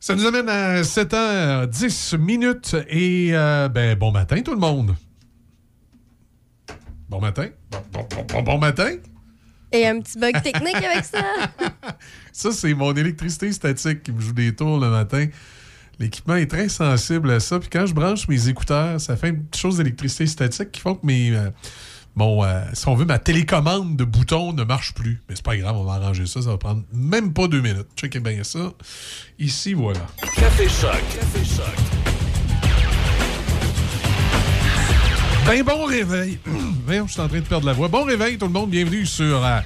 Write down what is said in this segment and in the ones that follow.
Ça nous amène à 7h10 minutes et euh, ben, bon matin tout le monde. Bon matin. Bon, bon, bon, bon matin. Et un petit bug technique avec ça. Ça, c'est mon électricité statique qui me joue des tours le matin. L'équipement est très sensible à ça. Puis quand je branche mes écouteurs, ça fait une petite chose d'électricité statique qui font que mes. euh, mon, euh, si on veut, ma télécommande de boutons ne marche plus. Mais c'est pas grave, on va arranger ça. Ça va prendre même pas deux minutes. Checkez bien ça. Ici, voilà. Café Choc. Café Choc. Ben bon réveil. Voyons, je suis en train de perdre la voix. Bon réveil, tout le monde. Bienvenue sur, euh,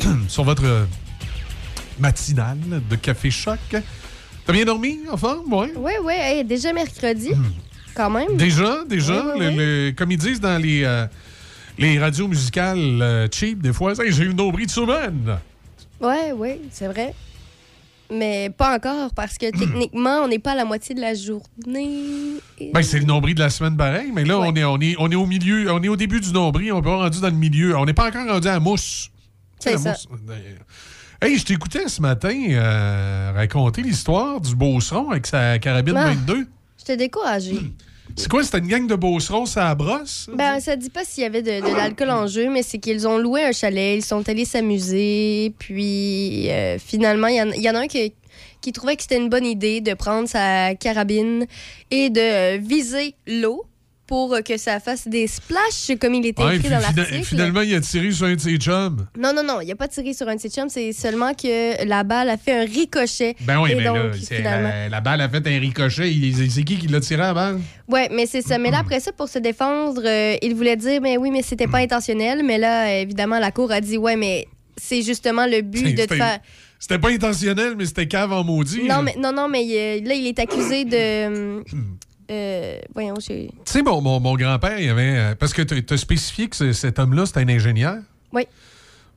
sur votre matinale de Café Choc. T'as bien dormi, en forme? Ouais. Oui, oui, hey, déjà mercredi, quand même. Déjà, déjà, Oui, oui, le- le- comme ils disent dans les, euh, les radios musicales euh, cheap, des fois, Hey, j'ai eu une nombril de semaine. Oui, oui, c'est vrai. Mais pas encore, parce que techniquement, on n'est pas à la moitié de la journée. Ben, c'est le nombril de la semaine pareil, mais là, Ouais. on, est, on, est, on est au milieu, on est au début du nombril, on peut pas rendu dans le milieu. On n'est pas encore rendu à la mousse. C'est ça. mousse. Hey, je t'écoutais ce matin euh, raconter l'histoire du Beauceron avec sa carabine Ah. 22. J'étais découragée. C'est quoi, c'était une gang de Beaucerons, à brosse? ça? Ben, ça dit pas s'il y avait de, l'alcool en jeu, mais c'est qu'ils ont loué un chalet, ils sont allés s'amuser, puis euh, finalement, il y, en- a un qui, qui trouvait que c'était une bonne idée de prendre sa carabine et de viser l'eau pour euh, que ça fasse des splashs, comme il était Ouais, écrit puis dans l'article. finalement, il a tiré sur un de ses chums. Non, non, non, il n'y a pas tiré sur un de ses chums, c'est seulement que la balle a fait un ricochet. Ben oui, mais là, donc, finalement- la, la balle a fait un ricochet. C'est qui qui l'a tiré à la balle? Ouais, mais c'est ça. Mais là, après ça, pour se défendre, euh, il voulait dire, mais oui, mais c'était pas intentionnel. Mais là, évidemment, la cour a dit, ouais, mais c'est justement le but de te faire. C'était pas intentionnel, mais c'était cave en maudit. Non, mais, non, non, mais euh, là, il est accusé de. Euh, voyons, j'ai. Tu sais, mon, mon- mon grand-père, il avait. euh, Parce que tu as spécifié que ce- cet homme-là, c'était un ingénieur. Oui.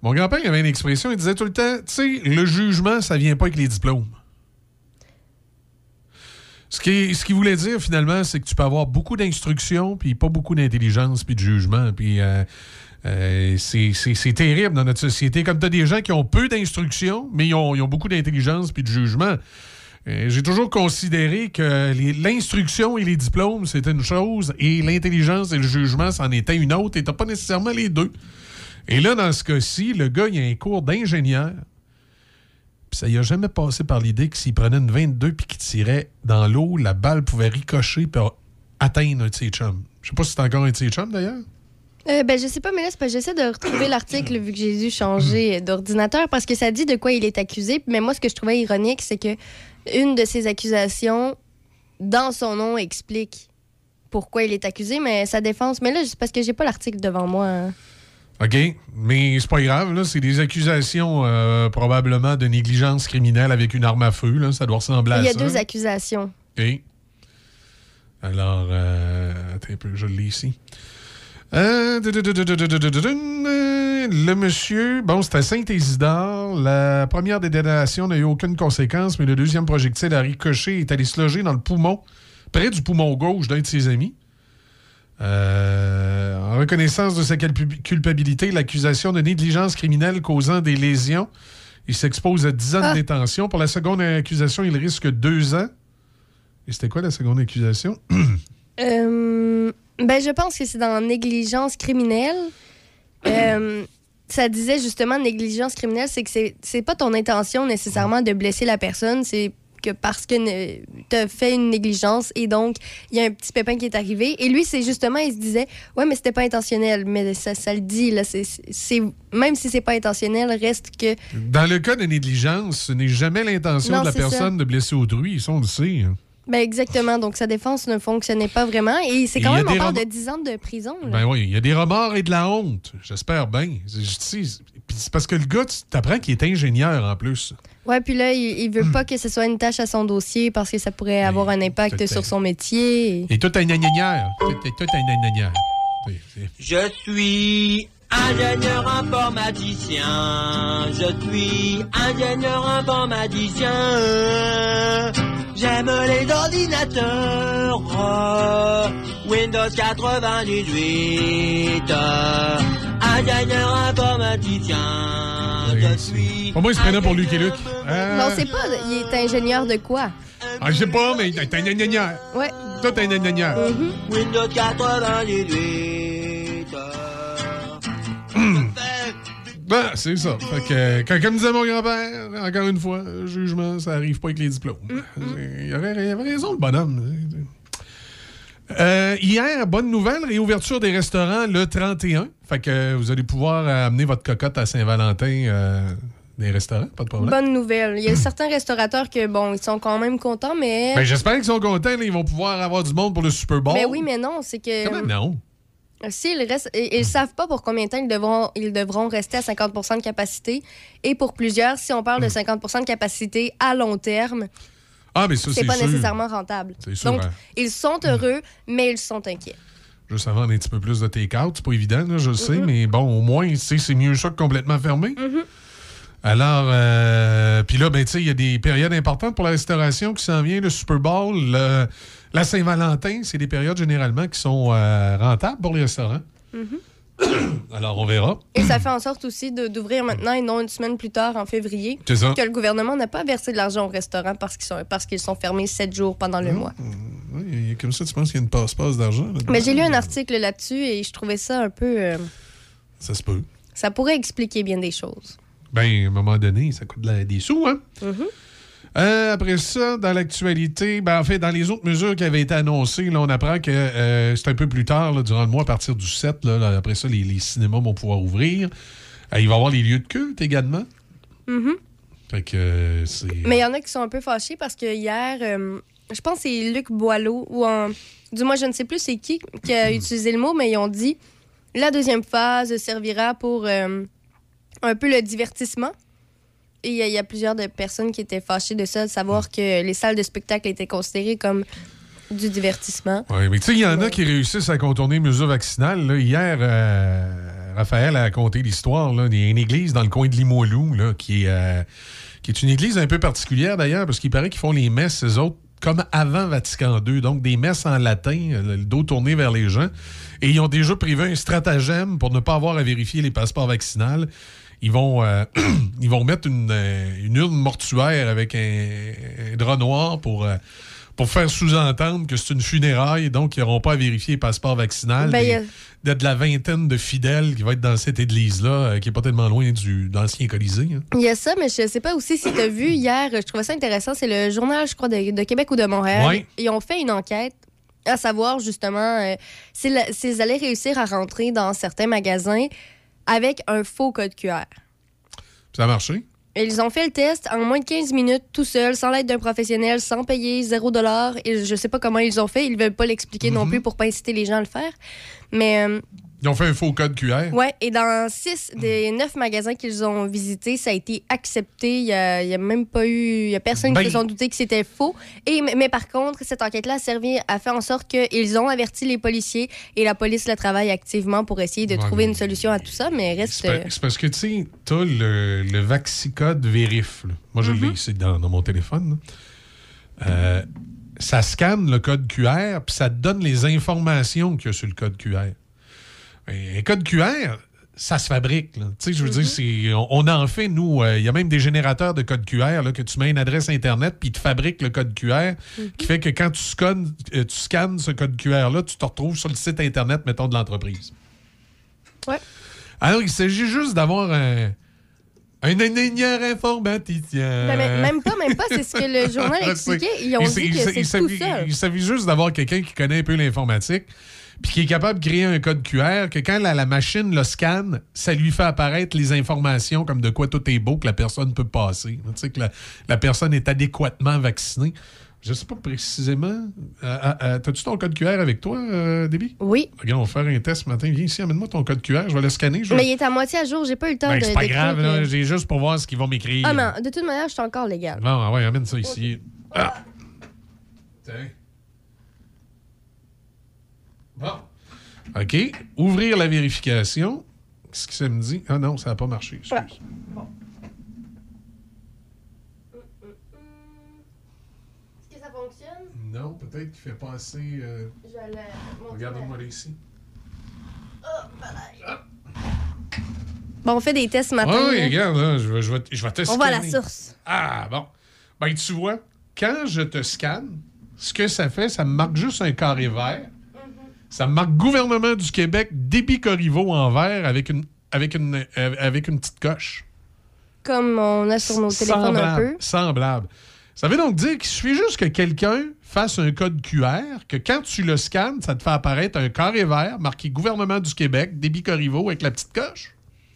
Mon grand-père, il avait une expression, il disait tout le temps, tu sais, le jugement, ça vient pas avec les diplômes. Ce qui, ce qu'il voulait dire, finalement, c'est que tu peux avoir beaucoup d'instruction, puis pas beaucoup d'intelligence, puis de jugement. Puis euh, euh, c'est c'est- c'est terrible dans notre société. Comme tu as des gens qui ont peu d'instruction, mais ils ont, ils ont beaucoup d'intelligence, puis de jugement. Euh, J'ai toujours considéré que l'instruction et les diplômes, c'était une chose, et l'intelligence et le jugement, c'en était une autre, et t'as pas nécessairement les deux. Et là, dans ce cas-ci, le gars, il a un cours d'ingénieur, puis ça y a jamais passé par l'idée que s'il prenait une 22 puis qu'il tirait dans l'eau, la balle pouvait ricocher puis atteindre un de ses. Je sais pas si c'est encore un de d'ailleurs. Euh, ben, je sais pas, mais là, c'est j'essaie de retrouver l'article vu que j'ai dû changer d'ordinateur parce que ça dit de quoi il est accusé. Mais moi, ce que je trouvais ironique, c'est que une de ses accusations, dans son nom, explique pourquoi il est accusé, mais sa défense. Mais là, c'est parce que j'ai pas l'article devant moi. hein. OK, mais c'est pas grave, là. C'est des accusations euh, probablement de négligence criminelle avec une arme à feu, là. Ça doit ressembler à Il y a ça. deux accusations. OK. Alors, euh, attends un peu, je l'ai ici. Euh, le monsieur, bon, c'était Saint-Isidore. La première détonation n'a eu aucune conséquence, mais le deuxième projectile a ricoché et est allé se loger dans le poumon, près du poumon gauche d'un de ses amis. Euh, en reconnaissance de sa culpabilité, l'accusation de négligence criminelle causant des lésions, il s'expose à 10 ans de ah! détention. Pour la seconde accusation, il risque 2 ans. Et c'était quoi la seconde accusation? Euh, ben, je pense que c'est dans négligence criminelle. Euh, ça disait justement négligence criminelle, c'est que c'est- pas ton intention nécessairement de blesser la personne, c'est que parce que tu as fait une négligence et donc il y a un petit pépin qui est arrivé. Et lui, c'est justement, il se disait, ouais, mais c'était pas intentionnel. Mais ça, ça le dit, là, c'est- c'est même si c'est pas intentionnel, reste que. Dans le cas de négligence, ce n'est jamais l'intention de la ça. personne de blesser autrui. Ça, on le sait. Ben, exactement. Donc sa défense ne fonctionnait pas vraiment. Et c'est quand même, on des parle de 10 ans de prison. là. Ben oui, il y a des remords et de la honte. J'espère bien. C'est- je- tu sais, puis c'est parce que le gars, tu t'apprends qu'il est ingénieur en plus. Ouais, puis là, il, il veut pas que ce soit une tâche à son dossier parce que ça pourrait avoir un impact sur son métier. Et tout un ingénieur. Tout, tout un ingénieur. C'est- c'est- Je suis ingénieur informaticien. Je suis ingénieur informaticien. J'aime les ordinateurs. euh, Windows 98. euh, Ingénieur informaticien. Oui. je suis. Pour moi, il se prenait pour Luc et Luc. Euh, Non, c'est pas. Il est ingénieur de quoi? Ah, je sais pas, mais t'es un ingénieur. Ouais. Toi, t'es un ingénieur. Windows 98. Ben, c'est ça. Fait que, quand- comme disait mon grand-père, encore une fois, jugement, ça arrive pas avec les diplômes. Il avait, il avait raison, le bonhomme. Euh, hier, bonne nouvelle, réouverture des restaurants le 31. Fait que vous allez pouvoir amener votre cocotte à Saint-Valentin euh, des restaurants, pas de problème. Bonne nouvelle. Il y a certains restaurateurs que, bon, ils sont quand même contents, mais. Ben, j'espère qu'ils sont contents, là, ils vont pouvoir avoir du monde pour le Super Bowl. Mais oui, mais non, c'est que. Non? S'ils restent, ils ne savent pas pour combien de temps ils devront, ils devront rester à 50% de capacité. Et pour plusieurs, si on parle Hmm. de 50% de capacité à long terme, Ah, mais ça, c'est pas sûr. nécessairement rentable. Sûr, Donc, hein. ils sont heureux, mais ils sont inquiets. Juste avant, un petit peu plus de take-out. C'est pas évident, là, je le sais, mais bon, au moins, c'est mieux ça que complètement fermé. Alors, euh, puis là, ben, tu sais, il y a des périodes importantes pour la restauration qui s'en vient, le Super Bowl, le- la Saint-Valentin, c'est des périodes généralement qui sont euh, rentables pour les restaurants. Mm-hmm. Alors, on verra. Et ça fait en sorte aussi de- d'ouvrir maintenant et non une semaine plus tard, en février, C'est ça. que le gouvernement n'a pas versé de l'argent au restaurant parce qu'ils sont, parce qu'ils sont fermés sept jours pendant le mois. Oui, y a- comme ça, tu penses qu'il y a une passe-passe d'argent? là-dedans? Mais j'ai lu un article là-dessus et je trouvais ça un peu. euh, Ça se peut. ça pourrait expliquer bien des choses. Ben, à un moment donné, ça coûte de la- des sous, hein? Mhm. Euh, après ça, dans l'actualité, ben, en fait, dans les autres mesures qui avaient été annoncées, là, on apprend que euh, c'est un peu plus tard, là, durant le mois, à partir du 7, là, là, après ça, les, les cinémas vont pouvoir ouvrir. Euh, il va y avoir les lieux de culte également. Mhm. Fait que c'est. Mais il y en a qui sont un peu fâchés parce que hier, je pense que c'est Luc Boileau, ou en, du moins je ne sais plus c'est qui qui a utilisé le mot, mais ils ont dit la deuxième phase servira pour un peu le divertissement. Il y, a- il y a plusieurs de personnes qui étaient fâchées de ça, de savoir que les salles de spectacle étaient considérées comme du divertissement. Oui, mais tu sais, il y en a qui réussissent à contourner les mesures vaccinales. là. Hier, euh, Raphaël a raconté l'histoire. Il y a une église dans le coin de Limoilou là, qui, est, euh, qui est une église un peu particulière d'ailleurs, parce qu'il paraît qu'ils font les messes, eux autres, comme avant Vatican II. Donc, des messes en latin, euh, le dos tourné vers les gens. Et ils ont déjà prévu un stratagème pour ne pas avoir à vérifier les passeports vaccinales. Ils vont, euh, ils vont mettre une, euh, une urne mortuaire avec un, un drap noir pour, euh, pour faire sous-entendre que c'est une funéraille, donc ils n'auront pas à vérifier les passeports vaccinales. Ben, Des- il y a- de, de la vingtaine de fidèles qui va être dans cette église-là, euh, qui est pas tellement loin du, de l'ancien Colisée. hein. Il y a ça, mais je sais pas aussi si tu as vu hier, je trouvais ça intéressant, c'est le journal, je crois, de, de Québec ou de Montréal. Ouais. Ils ont fait une enquête à savoir justement s'ils allaient réussir à rentrer dans certains magasins avec un faux code QR. Ça a marché? Ils ont fait le test en moins de 15 minutes, tout seul, sans l'aide d'un professionnel, sans payer 0 Et je sais pas comment ils ont fait. Ils veulent pas l'expliquer non plus pour pas inciter les gens à le faire. Mais euh, Ils ont fait un faux code QR. Ouais, et dans six des neuf magasins qu'ils ont visités, ça a été accepté. Il n'y a, même pas eu. Il y a personne Ben- qui se sont douté que c'était faux. Et, mais, par contre, cette enquête-là a servi à faire en sorte qu'ils ont averti les policiers et la police le travaille activement pour essayer de Ouais, trouver mais- une solution à tout ça. Mais reste. C'est pa- c'est parce que, tu sais, t'as le, le Vaxicode Vérif. là. Moi, je Mm-hmm. l'ai ici dans, dans mon téléphone. Euh, ça scanne le code QR, puis ça te donne les informations qu'il y a sur le code QR. Et un code QR, ça se fabrique. là. Tu sais, je veux dire, on, on en fait, nous. euh, Il y a même des générateurs de code QR là, que tu mets une adresse Internet, puis ils te fabriquent le code QR, qui fait que quand tu scannes, euh, tu scannes ce code QR-là, tu te retrouves sur le site Internet, mettons, de l'entreprise. Ouais. Alors, il s'agit juste d'avoir un, un ingénieur informaticien. Ben, mais même pas, même pas. C'est ce que le journal expliquait. Ils ont Il dit que c'est tout seul. Il s'agit juste d'avoir quelqu'un qui connaît un peu l'informatique, puis qui est capable de créer un code QR, que quand la, la machine le scanne, ça lui fait apparaître les informations comme de quoi tout est beau, que la personne peut passer. Tu sais, que la, la personne est adéquatement vaccinée. Je sais pas précisément. Euh, euh, euh, T'as-tu ton code QR avec toi, euh, Déby? Oui. Regarde, on va faire un test ce matin. Viens ici, amène-moi ton code QR, je vais le scanner. Je Mais il est à moitié à jour. J'ai pas eu le temps Ben, de. c'est pas grave, J'ai juste pour voir ce qu'ils vont m'écrire. Ah, mais de toute manière, je suis encore légal. Bon, ah ouais, amène ça ici. Ah. Tiens. Bon. OK. Ouvrir la vérification. Qu'est-ce que ça me dit? Ah non, ça n'a pas marché. Excuse. Est-ce que ça fonctionne? Non, peut-être qu'il fait pas assez. euh, Je vais le montrer. Regarde-moi là ici. Oh, voilà. Bon, on fait des tests ce matin. Ah oui, là. regarde, là, je vais, je vais, je vais te on va à la source. Ah, bon. Ben, tu vois, quand je te scanne, ce que ça fait, ça me marque juste un carré vert. Ça marque gouvernement du Québec, débit Corriveau en vert avec une, avec une, euh, avec une petite coche. Comme on a sur nos téléphones un peu. Semblable. Ça veut donc dire qu'il suffit juste que quelqu'un fasse un code QR, que quand tu le scannes, ça te fait apparaître un carré vert marqué gouvernement du Québec, débit Corriveau avec la petite coche.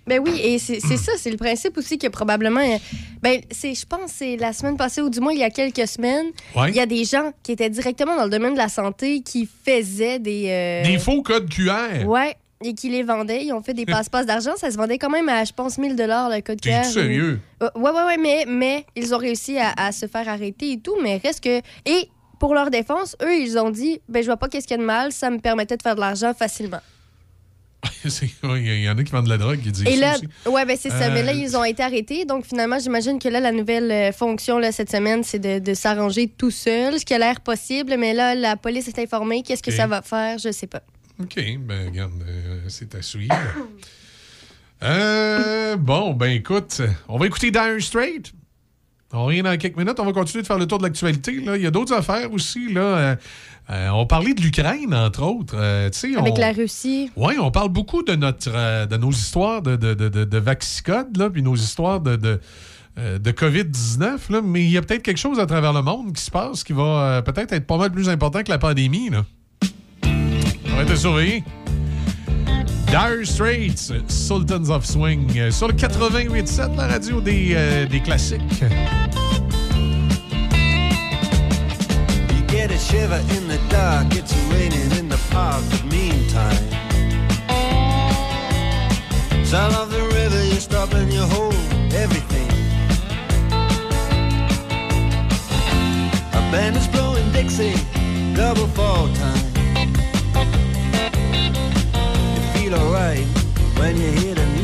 Ben oui, et c'est ça, c'est le principe aussi que probablement. euh, Ben, c'est, je pense, c'est la semaine passée ou du moins il y a quelques semaines, Ouais. il y a des gens qui étaient directement dans le domaine de la santé qui faisaient des. euh, Des faux codes QR. Ouais, et qui les vendaient. Ils ont fait des passe-passe d'argent. Ça se vendait quand même à, je pense, 1000 le code T'es QR. sérieux? Euh, ouais, ouais, ouais, mais, mais ils ont réussi à, à se faire arrêter et tout, mais reste que. Et pour leur défense, eux, ils ont dit ben, je vois pas qu'est-ce qu'il y a de mal, ça me permettait de faire de l'argent facilement. Il y en a qui vendent de la drogue qui disent Et là, ouais, ben c'est ça. Euh, Mais là, ils ont été arrêtés. Donc, finalement, j'imagine que là, la nouvelle euh, fonction là, cette semaine, c'est de, de s'arranger tout seul, ce qui a l'air possible. Mais là, la police est informée. Qu'est-ce que ça va faire? Je sais pas. OK, ben regarde, euh, c'est à suivre. Euh, bon, ben écoute, on va écouter Dire Straight. On revient dans quelques minutes. On va continuer de faire le tour de l'actualité. Il y a d'autres affaires aussi. Là. Euh, euh, on parlait de l'Ukraine, entre autres. Euh, Avec on... la Russie. Oui, on parle beaucoup de, notre, de nos histoires de, de, de, de, de Vaxicode, là, puis nos histoires de, de, de COVID-19, là, mais il y a peut-être quelque chose à travers le monde qui se passe qui va peut-être être pas mal plus important que la pandémie. Là. On va être surveillé. Dire Straits, Sultans of Swing, euh, sur le 88.7, la radio des, euh, des classiques. You get a shiver in the dark, it's raining in the park, but meantime. Sound of the river, you stop and you hold everything. A band is blowing Dixie, double fall time. Feel alright when you hear the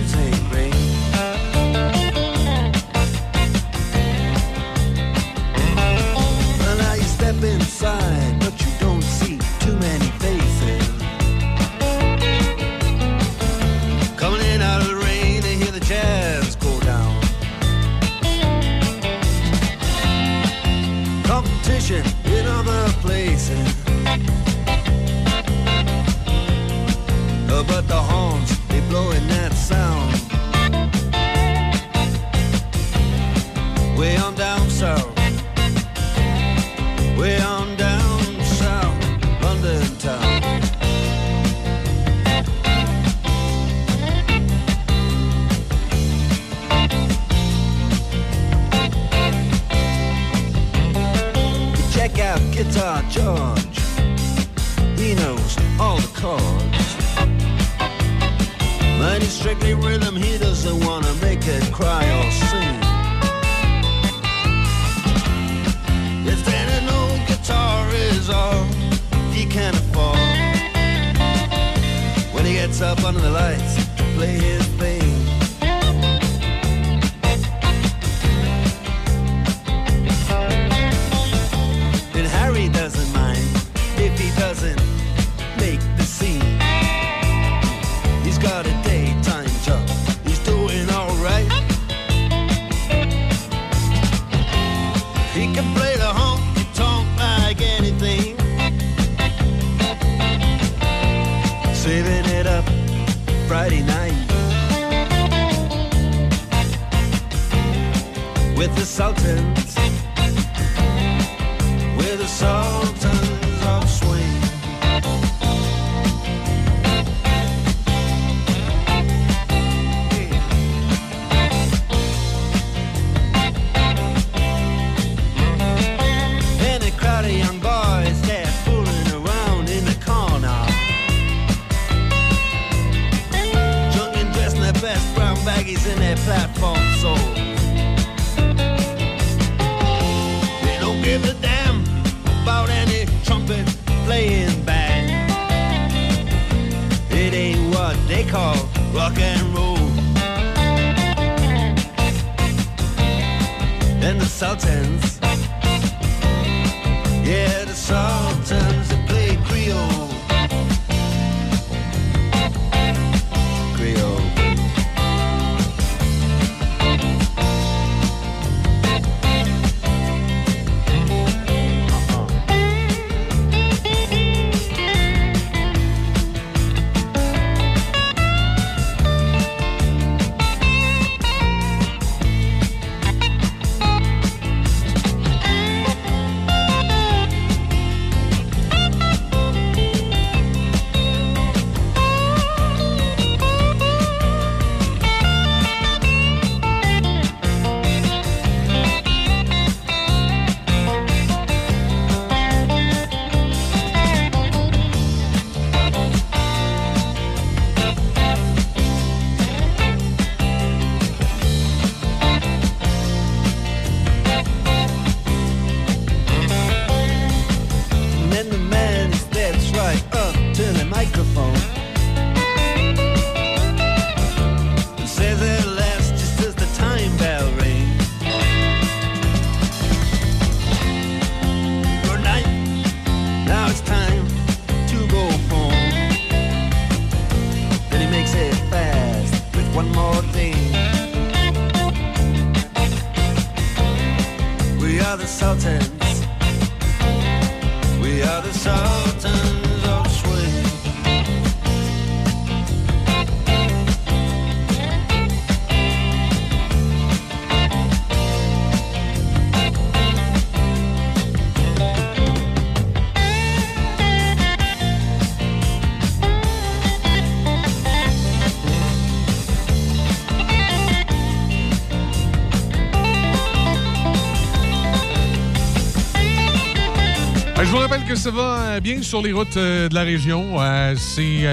ça va euh, bien sur les routes euh, de la région. Euh, c'est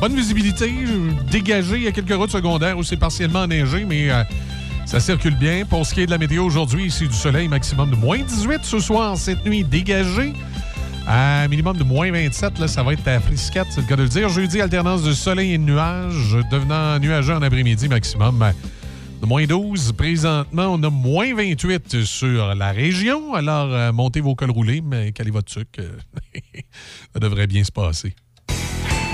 bonne visibilité, dégagé. Il y a quelques routes secondaires où c'est partiellement enneigé, mais ça circule bien. Pour ce qui est de la météo aujourd'hui, c'est du soleil maximum de moins 18 ce soir, cette nuit dégagé. À minimum de moins 27, là, ça va être à frisquette, c'est le cas de le dire. Jeudi, alternance de soleil et de nuages, devenant nuageux en après-midi maximum. Moins 12. Présentement, on a moins 28 sur la région. Alors, euh, montez vos cols roulés, mais calez votre sucre. ça devrait bien se passer.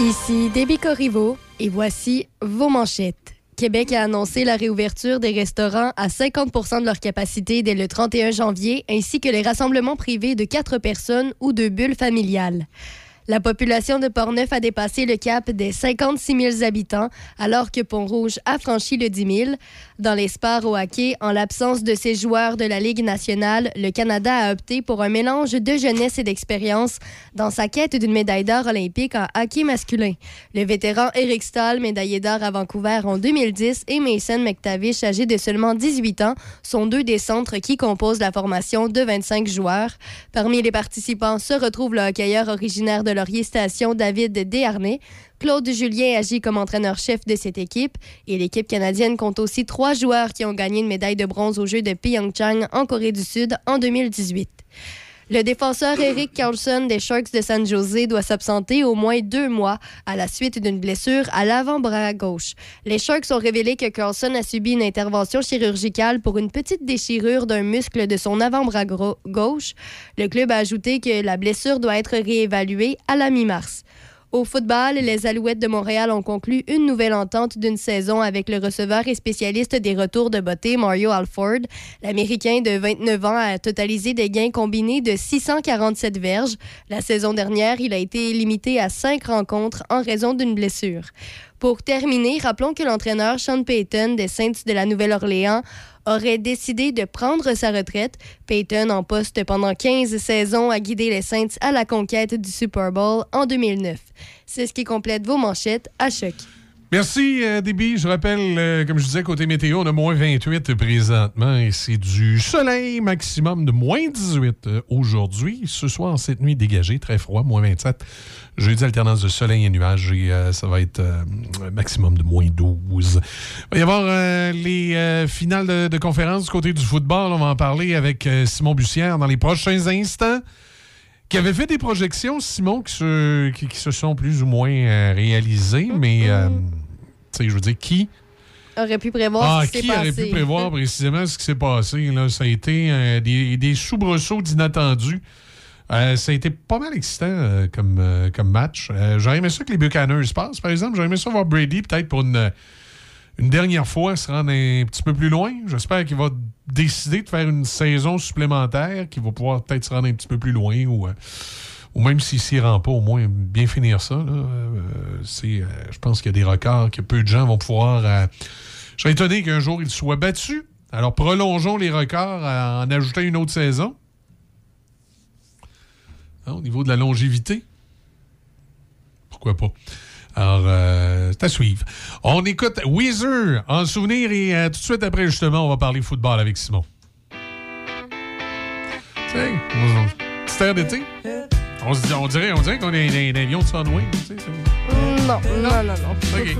Ici Déby Corriveau et voici vos manchettes. Québec a annoncé la réouverture des restaurants à 50 de leur capacité dès le 31 janvier, ainsi que les rassemblements privés de quatre personnes ou de bulles familiales. La population de Portneuf a dépassé le cap des 56 000 habitants, alors que Pont-Rouge a franchi le 10 000. Dans les sports au hockey, en l'absence de ses joueurs de la Ligue nationale, le Canada a opté pour un mélange de jeunesse et d'expérience dans sa quête d'une médaille d'or olympique en hockey masculin. Le vétéran Eric Stahl, médaillé d'or à Vancouver en 2010, et Mason McTavish, âgé de seulement 18 ans, sont deux des centres qui composent la formation de 25 joueurs. Parmi les participants se retrouve le hockeyeur originaire de Laurier David Desharnais. Claude Julien agit comme entraîneur-chef de cette équipe et l'équipe canadienne compte aussi trois joueurs qui ont gagné une médaille de bronze aux Jeux de Pyeongchang en Corée du Sud en 2018. Le défenseur Eric Carlson des Sharks de San Jose doit s'absenter au moins deux mois à la suite d'une blessure à l'avant-bras gauche. Les Sharks ont révélé que Carlson a subi une intervention chirurgicale pour une petite déchirure d'un muscle de son avant-bras gauche. Le club a ajouté que la blessure doit être réévaluée à la mi-mars. Au football, les Alouettes de Montréal ont conclu une nouvelle entente d'une saison avec le receveur et spécialiste des retours de beauté Mario Alford. L'Américain de 29 ans a totalisé des gains combinés de 647 verges. La saison dernière, il a été limité à cinq rencontres en raison d'une blessure. Pour terminer, rappelons que l'entraîneur Sean Payton des Saints de la Nouvelle-Orléans aurait décidé de prendre sa retraite. Payton, en poste pendant 15 saisons, a guidé les Saints à la conquête du Super Bowl en 2009. C'est ce qui complète vos manchettes à choc. Merci, euh. Je rappelle, euh, comme je disais, côté météo, on a moins 28 présentement et c'est du soleil maximum de moins 18 euh, aujourd'hui. Ce soir, cette nuit dégagée, très froid, moins 27. Jeudi, alternance de soleil et nuages et euh, ça va être euh, maximum de moins 12. Il va y avoir les finales de, de conférence du côté du football. On va en parler avec Simon Bussière dans les prochains instants qui avait fait des projections, Simon, qui se, qui, qui se sont plus ou moins euh, réalisées, mais, euh, tu sais, je veux dire, qui, Aurait pu prévoir ah, ce qui s'est qui aurait passé. pu prévoir précisément ce qui s'est passé? Là? Ça a été euh, des, des soubresauts d'inattendus. Euh, ça a été pas mal excitant euh, comme, euh, comme match. Euh, J'aurais aimé ça que les Buccaneers passent, par exemple. J'aurais aimé ça voir Brady, peut-être pour une, une dernière fois, se rendre un petit peu plus loin. J'espère qu'il va décider de faire une saison supplémentaire, qu'il va pouvoir peut-être se rendre un petit peu plus loin ou, euh, même s'il s'y rend pas, au moins bien finir ça. Euh, euh, je pense qu'il y a des records que peu de gens vont pouvoir. je serais étonné qu'un jour il soit battu. Alors prolongeons les records en ajoutant une autre saison. Hein, au niveau de la longévité. Pourquoi pas? Alors, euh, à suivre. On écoute Weezer en souvenir et euh, tout de suite après, justement, on va parler football avec Simon. T'sais, petit air d'été. On, on dirait, on dirait qu'on est un avion de Sunwing. Non, non, non, non. OK.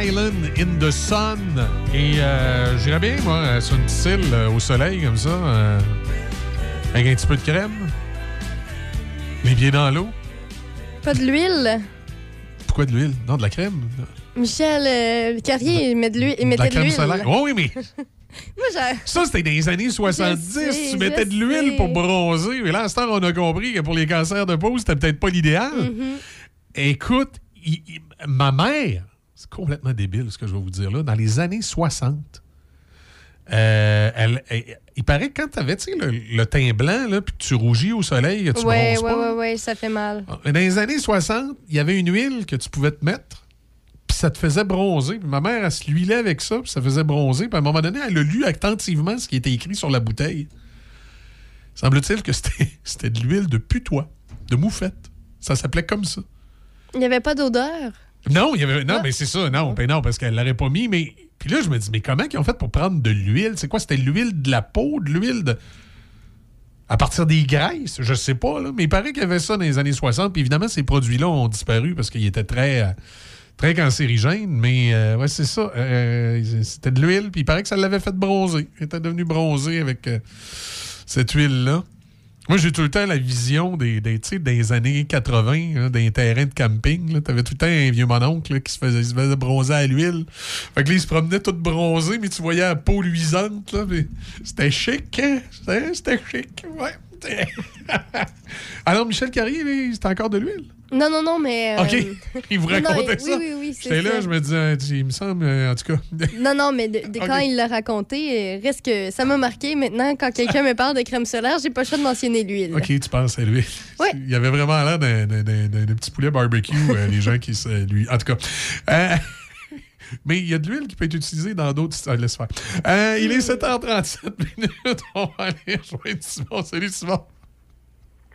Island in the Sun. Et euh, j'irais bien, moi, sur une petite île euh, au soleil, comme ça, euh, avec un petit peu de crème. Les pieds dans l'eau. Pas de l'huile. Pourquoi de l'huile? Non, de la crème. Michel euh, Carrier, il, met de l'huile- il de la de crème l'huile. solaire. Oh oui, mais Moi, j'ai... ça, c'était dans les années 70. sais, tu mettais de l'huile sais. pour bronzer. Mais là, à cette heure, on a compris que pour les cancers de peau, c'était peut-être pas l'idéal. Mm-hmm. Écoute, il- il- ma mère, c'est complètement débile ce que je vais vous dire là, dans les années 60, euh, elle, elle- il paraît que quand tu avais le, le teint blanc, puis que tu rougis au soleil, tu Ouais, bronzes ouais, pas. ouais, ouais, ça fait mal. Dans les années 60, il y avait une huile que tu pouvais te mettre, puis ça te faisait bronzer. Puis ma mère, elle se l'huilait avec ça, puis ça faisait bronzer. Puis à un moment donné, elle a lu attentivement ce qui était écrit sur la bouteille. Semble-t-il que c'était c'était de l'huile de putois, de moufette. Ça s'appelait comme ça. Il n'y avait pas d'odeur? Non, il y avait. Non, Ah. mais c'est ça, non, ben non, parce qu'elle l'aurait pas mis, mais. Puis là, je me dis, mais comment ils ont fait pour prendre de l'huile? C'est quoi? C'était l'huile de la peau, de l'huile de. À partir des graisses, je sais pas, là. Mais il paraît qu'il y avait ça dans les années 60. Puis évidemment, ces produits-là ont disparu parce qu'ils étaient très. euh, très cancérigènes. Mais euh, ouais, c'est ça. Euh, c'était de l'huile, puis il paraît que ça l'avait fait bronzer. Il était devenu bronzé avec euh, cette huile-là. Moi, j'ai tout le temps la vision des, des, des années 80, là, des terrains de camping. Tu avais tout le temps un vieux mononcle là, qui se faisait, se faisait bronzer à l'huile. Fait que là, il se promenait tout bronzé, mais tu voyais la peau luisante. C'était chic, hein? C'était chic, ouais. Alors, Michel Carrier, c'était encore de l'huile? Non, non, non, mais. euh, OK. Il vous non, non, racontait oui, ça? oui, oui, c'est J'étais là, je me disais, il me semble, euh, en tout cas. Non, non, mais de, de Ok. quand il l'a raconté, euh, reste que ça m'a marqué. Maintenant, quand quelqu'un me parle de crème solaire, j'ai pas le choix de mentionner l'huile. OK, tu penses à lui. Ouais. Il y avait vraiment l'air d'un, petit poulet barbecue, euh, les gens qui. Lui. En tout cas. Euh, mais il y a de l'huile qui peut être utilisée dans d'autres. Ah, laisse faire. Euh, il est 7h37 minutes. On va aller rejoindre Simon. Salut, Simon.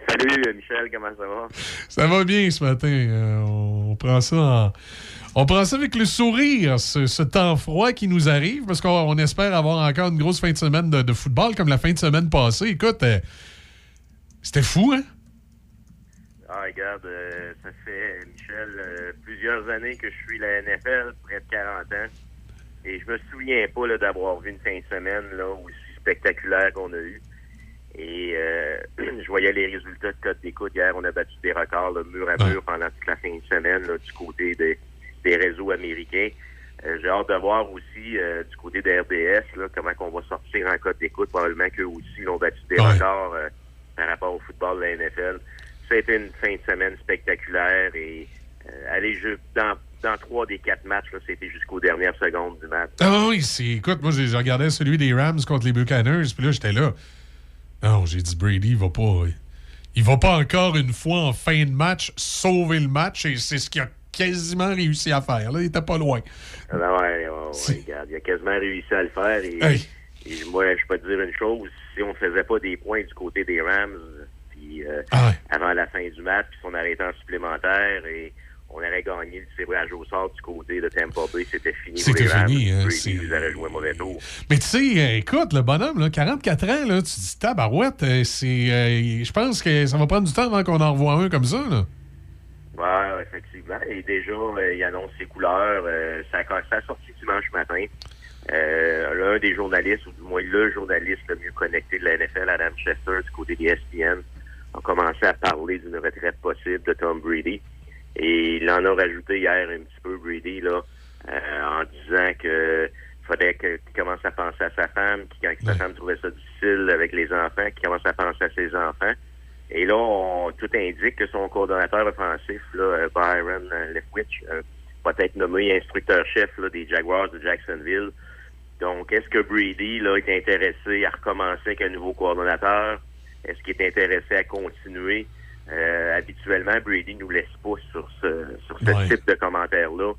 Salut euh, Michel, comment ça va? Ça va bien ce matin. Euh, on prend ça en- On prend ça avec le sourire, ce, ce temps froid qui nous arrive, parce qu'on on espère avoir encore une grosse fin de semaine de, de football comme la fin de semaine passée. Écoute, euh, c'était fou, hein? Ah, regarde, euh, ça fait, Michel, euh, plusieurs années que je suis la NFL, près de 40 ans. Et je me souviens pas là, d'avoir vu une fin de semaine là, aussi spectaculaire qu'on a eu. Et euh, je voyais les résultats de code d'écoute hier. On a battu des records là, mur à mur pendant toute la fin de semaine là, du côté des, des réseaux américains. Euh, J'ai hâte de voir aussi euh, du côté de RDS là, comment qu'on va sortir en code d'écoute. Probablement qu'eux aussi l'ont battu des Ouais. records par rapport au football de la NFL. Ça a été une fin de semaine spectaculaire et euh, aller ju- dans, dans trois des quatre matchs, c'était jusqu'aux dernières secondes du match. Ah oui, c'est. Écoute, moi, j'ai- je regardais celui des Rams contre les Buccaneers, puis là, j'étais là. Non, j'ai dit, Brady, il va pas. Il va pas encore une fois en fin de match sauver le match, et c'est ce qu'il a quasiment réussi à faire. Là, il était pas loin. Ah ben ouais, ouais, ouais, C'est- regarde, il a quasiment réussi à le faire. Et, Hey. et moi, je peux te dire une chose, si on faisait pas des points du côté des Rams, puis euh, Ah ouais. avant la fin du match, puis on arrêtait en supplémentaire et on aurait gagné le tirage au sort du côté de Tampa Bay, c'était fini C'était les Rams. fini, hein, Brady nous aurait joué mauvais tour. Mais tu sais, euh, écoute, le bonhomme, là, 44 ans, là, tu dis, tabarouette, euh, c'est. euh, je pense que ça va prendre du temps avant qu'on en revoie un comme ça, là. Ouais, effectivement. Et déjà, euh, il annonce ses couleurs. euh, ça, a, ça a sorti dimanche matin. L'un des journalistes, ou du moins le journaliste le mieux connecté de la NFL, Adam Schefter, du côté des ESPN, a commencé à parler d'une retraite possible de Tom Brady. Et il en a rajouté hier un petit peu, Brady, là, euh, en disant que fallait qu'il commence à penser à sa femme, qui, quand sa Ouais. femme trouvait ça difficile avec les enfants, qu'il commence à penser à ses enfants. Et là, on- tout indique que son coordonnateur offensif, là, euh, Byron euh, Leftwich, euh, va être nommé instructeur-chef là, des Jaguars de Jacksonville. Donc, est-ce que Brady là, est intéressé à recommencer avec un nouveau coordonnateur? Est-ce qu'il est intéressé à continuer? Euh, habituellement, Brady nous laisse pas sur ce, sur ce Ouais. type de commentaires-là.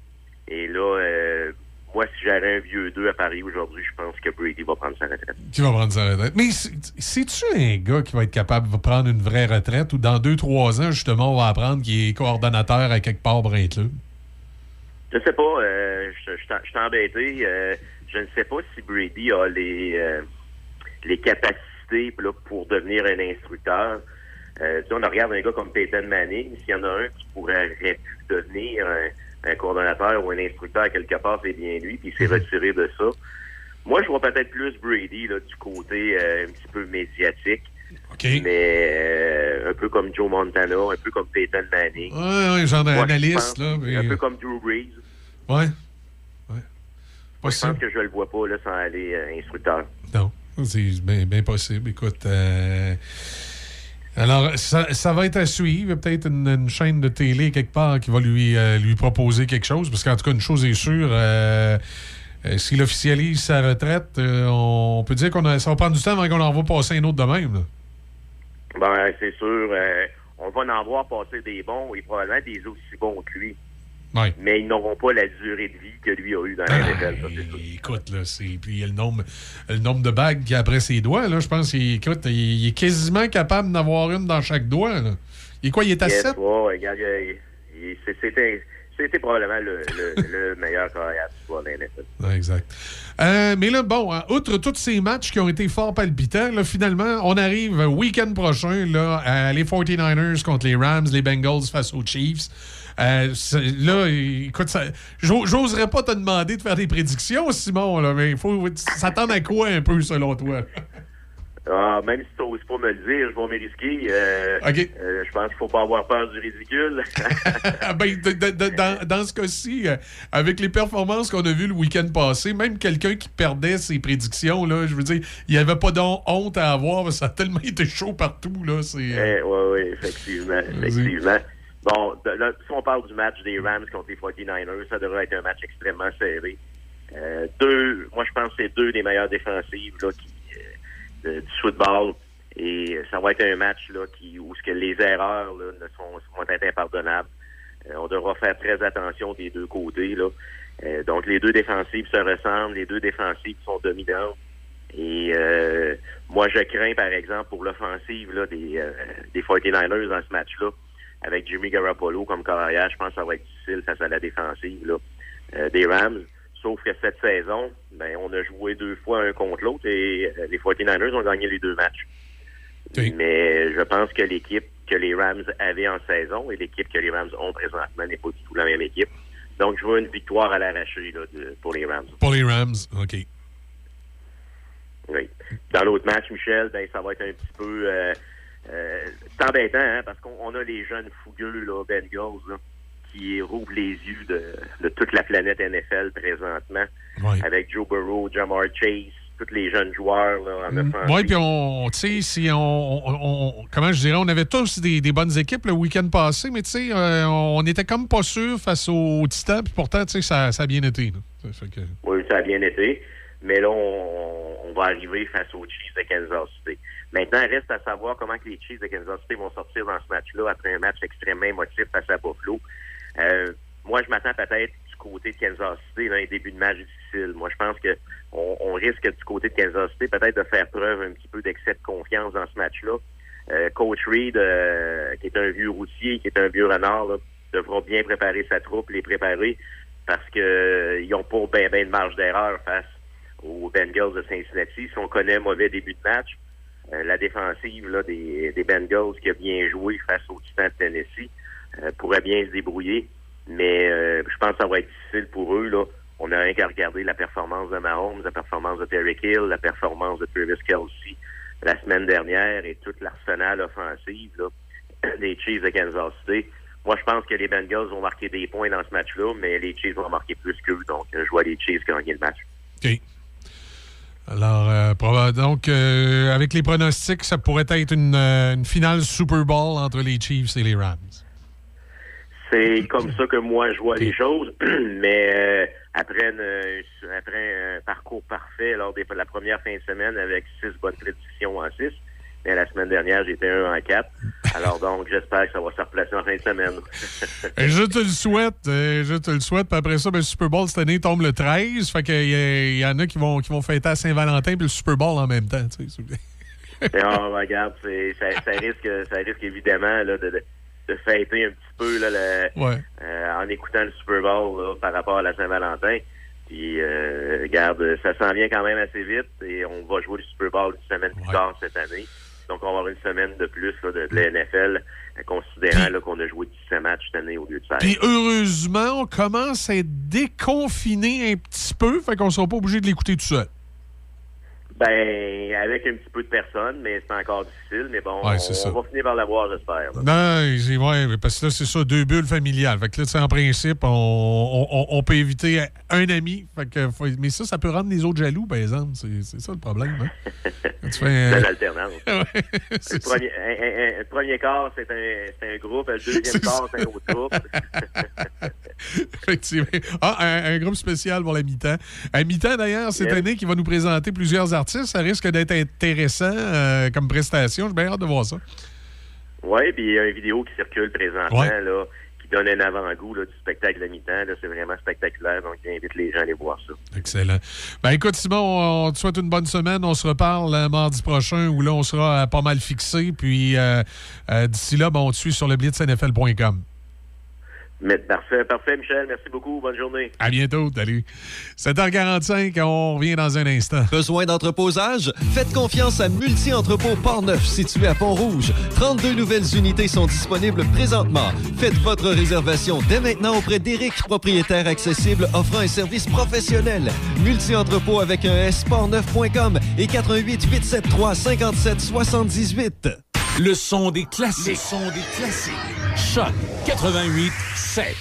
Et là, euh, moi, si j'avais un vieux 2 à Paris aujourd'hui, je pense que Brady va prendre sa retraite. Qui va prendre sa retraite. Mais c'est- c'est-tu un gars qui va être capable de prendre une vraie retraite ou dans 2-3 ans, justement, on va apprendre qu'il est coordonnateur à quelque part Brintleux? Je sais pas. Euh, je suis embêté. Euh, je ne sais pas si Brady a les euh, les capacités là, pour devenir un instructeur. Euh, tu sais, on regarde un gars comme Peyton Manning. S'il y en a un qui pourrait pu devenir un, un coordonnateur ou un instructeur quelque part, c'est bien lui, puis il s'est retiré de ça. Moi, je vois peut-être plus Brady là, du côté euh, un petit peu médiatique, mais euh, un peu comme Joe Montana, un peu comme Peyton Manning. Ouais, ouais, genre d'analyste, mais- Un peu comme Drew Brees. Ouais. Ouais. Je pense que je le vois pas là, sans aller euh, instructeur. Non, c'est bien, bien possible. Écoute, euh, alors, ça, va être à suivre. Peut-être une, chaîne de télé quelque part qui va lui, euh, lui proposer quelque chose. Parce qu'en tout cas, une chose est sûre, euh, euh, s'il officialise sa retraite, euh, on peut dire qu'on ça va prendre du temps avant qu'on en va passer un autre de même. Ben, c'est sûr, on va en voir passer des bons et probablement des aussi bons que lui. Ouais. Mais ils n'auront pas la durée de vie que lui a eu dans la NFL, ça. Ah, Écoute, là, c'est. Puis le nombre, le nombre de bagues qu'il a après ses doigts, là. Je pense qu'il écoute, il, est quasiment capable d'en avoir une dans chaque doigt, là. Il est quoi, il est à Yes, 7? ouais, regarde, il- il- c'est- c'était c'était probablement le, le, le meilleur carrière de la NFL. Exact. Euh, mais là, bon, hein, outre tous ces matchs qui ont été fort palpitants, là, finalement, on arrive week-end prochain, là, à les 49ers contre les Rams, les Bengals face aux Chiefs. Euh, là, écoute, ça- j'o- j'oserais pas te demander de faire des prédictions, Simon, là, mais il faut s'attendre à quoi un peu, selon toi? Ah, même si tu n'oses pas me le dire, je vais me risquer. Euh, euh, je pense qu'il faut pas avoir peur du ridicule. Ben, de- de- de- dans, dans ce cas-ci, euh, avec les performances qu'on a vues le week-end passé, même quelqu'un qui perdait ses prédictions, là, je veux dire, il n'y avait pas de honte à avoir, ça a tellement été chaud partout. Là, c'est, euh, Eh, effectivement, effectivement. Bon, là, si on parle du match des Rams contre les 49ers, ça devrait être un match extrêmement serré. Euh, deux, moi je pense que c'est deux des meilleures défensives là, qui, euh, du football. Et ça va être un match là, qui, où ce que les erreurs là, ne sont, vont être impardonnables. Euh, on devra faire très attention des deux côtés. Là. Euh, donc les deux défensives se ressemblent, les deux défensives sont dominantes. Et euh, moi, je crains, par exemple, pour l'offensive des, euh, des 49ers dans ce match-là, avec Jimmy Garoppolo comme carrière, je pense que ça va être difficile face à la défensive là, euh, des Rams. Sauf que cette saison, ben, on a joué deux fois un contre l'autre et euh, les 49ers ont gagné les deux matchs. Mais je pense que l'équipe que les Rams avaient en saison et l'équipe que les Rams ont présentement n'est pas du tout la même équipe. Donc, je vois une victoire à l'arraché là, de- pour les Rams. Pour les Rams, OK. Oui. Dans l'autre match, Michel, ben, ça va être un petit peu euh, euh, c'est embêtant, hein, parce qu'on on a les jeunes fougueux, là, Bengals, là, qui rouvrent les yeux de, de toute la planète NFL présentement, avec Joe Burrow, Jamar Chase, tous les jeunes joueurs là, en offensive. Oui, puis on, tu sais, si on, comment je dirais, on avait tous des, des bonnes équipes le week-end passé, mais tu sais, euh, on était comme pas sûr face aux Titans, puis pourtant, tu sais, ça, ça a bien été. là. Ça fait que- Oui, ça a bien été. Mais là, on, on va arriver face aux Chiefs de Kansas City. Maintenant, reste à savoir comment que les Chiefs de Kansas City vont sortir dans ce match-là après un match extrêmement émotif face à Buffalo. Euh, moi, je m'attends peut-être du côté de Kansas City dans un début de match difficile. Moi, je pense que on, risque du côté de Kansas City peut-être de faire preuve un petit peu d'excès de confiance dans ce match-là. Euh, Coach Reed, euh, qui est un vieux routier, qui est un vieux renard, là, devra bien préparer sa troupe, les préparer, parce que euh, ils pas bien ben de marge d'erreur face aux Bengals de Cincinnati. Si on connaît un mauvais début de match, la défensive là, des, des Bengals qui a bien joué face aux Titans de Tennessee euh, pourrait bien se débrouiller. Mais euh, je pense que ça va être difficile pour eux. Là. On n'a rien qu'à regarder la performance de Mahomes, la performance de Terry Hill, la performance de Travis Kelsey la semaine dernière et tout l'arsenal offensif des Chiefs de Kansas City. Moi, je pense que les Bengals vont marquer des points dans ce match-là, mais les Chiefs vont marquer plus qu'eux. Donc, euh, je vois les Chiefs gagner le match. Alors, euh, donc, euh, avec les pronostics, ça pourrait être une, euh, une finale Super Bowl entre les Chiefs et les Rams. C'est comme ça que moi je vois les choses, mais euh, après, une- après un parcours parfait lors de la première fin de semaine avec six bonnes prédictions en six, mais la semaine dernière j'étais un en quatre. Alors donc j'espère que ça va se replacer en fin de semaine. Je te le souhaite, je te le souhaite. Puis après ça, ben, le Super Bowl cette année tombe le 13. Fait qu'il y, en a qui vont, qui vont fêter à Saint-Valentin puis le Super Bowl en même temps. tu sais. Mais on regarde, c'est- ça, ça risque, ça risque évidemment là, de, de, de fêter un petit peu là, le- Ouais. euh, en écoutant le Super Bowl là, par rapport à la Saint-Valentin. Puis, euh, regarde, ça s'en vient quand même assez vite et on va jouer le Super Bowl une semaine plus tard cette année. Donc, on va avoir une semaine de plus là, de, de la NFL, considérant qu'on a joué 17 matchs cette année au lieu de 16. Puis heureusement, on commence à être déconfiné un petit peu, fait qu'on sera pas obligé de l'écouter tout seul. Ben, avec un petit peu de personnes, mais c'est encore difficile. Mais bon, Ouais, on, va finir par l'avoir, j'espère. Non, ouais, parce que là, c'est ça, deux bulles familiales. Fait que là, en principe, on, on- peut éviter un ami. Fait que, mais ça, ça peut rendre les autres jaloux, par exemple. C'est ça le problème. Hein? Tu fais, C'est euh, l'alternance. ouais, Le premier, un, un- premier quart, c'est un, un groupe. Le deuxième quart, c'est un autre groupe. Effectivement. Ah, un, groupe spécial pour la mi-temps. À mi-temps, d'ailleurs, cette année, qui va nous présenter plusieurs artistes. Ça risque d'être intéressant euh, comme prestation. J'ai bien hâte de voir ça. Oui, puis il y a une vidéo qui circule présentement, Ouais. là, qui donne un avant-goût du spectacle de mi-temps. là. C'est vraiment spectaculaire, donc j'invite les gens à aller voir ça. Excellent. Ben écoute, Simon, on te souhaite une bonne semaine. On se reparle euh, mardi prochain où là, on sera euh, pas mal fixé. Puis euh, d'ici là, ben, on te suit sur le blitznfl.com. Mais parfait, parfait, Michel. Merci beaucoup. Bonne journée. À bientôt. Salut. 7h45, on revient dans un instant. Besoin d'entreposage? Faites confiance à Multi-Entrepôt Port-Neuf, situé à Pont-Rouge. 32 nouvelles unités sont disponibles présentement. Faites votre réservation dès maintenant auprès d'Éric, propriétaire accessible offrant un service professionnel. Multi-Entrepôt avec un S, portneuf.com et 88 873 57 78. Le son des classiques. Le son des classiques. Choc 88 7.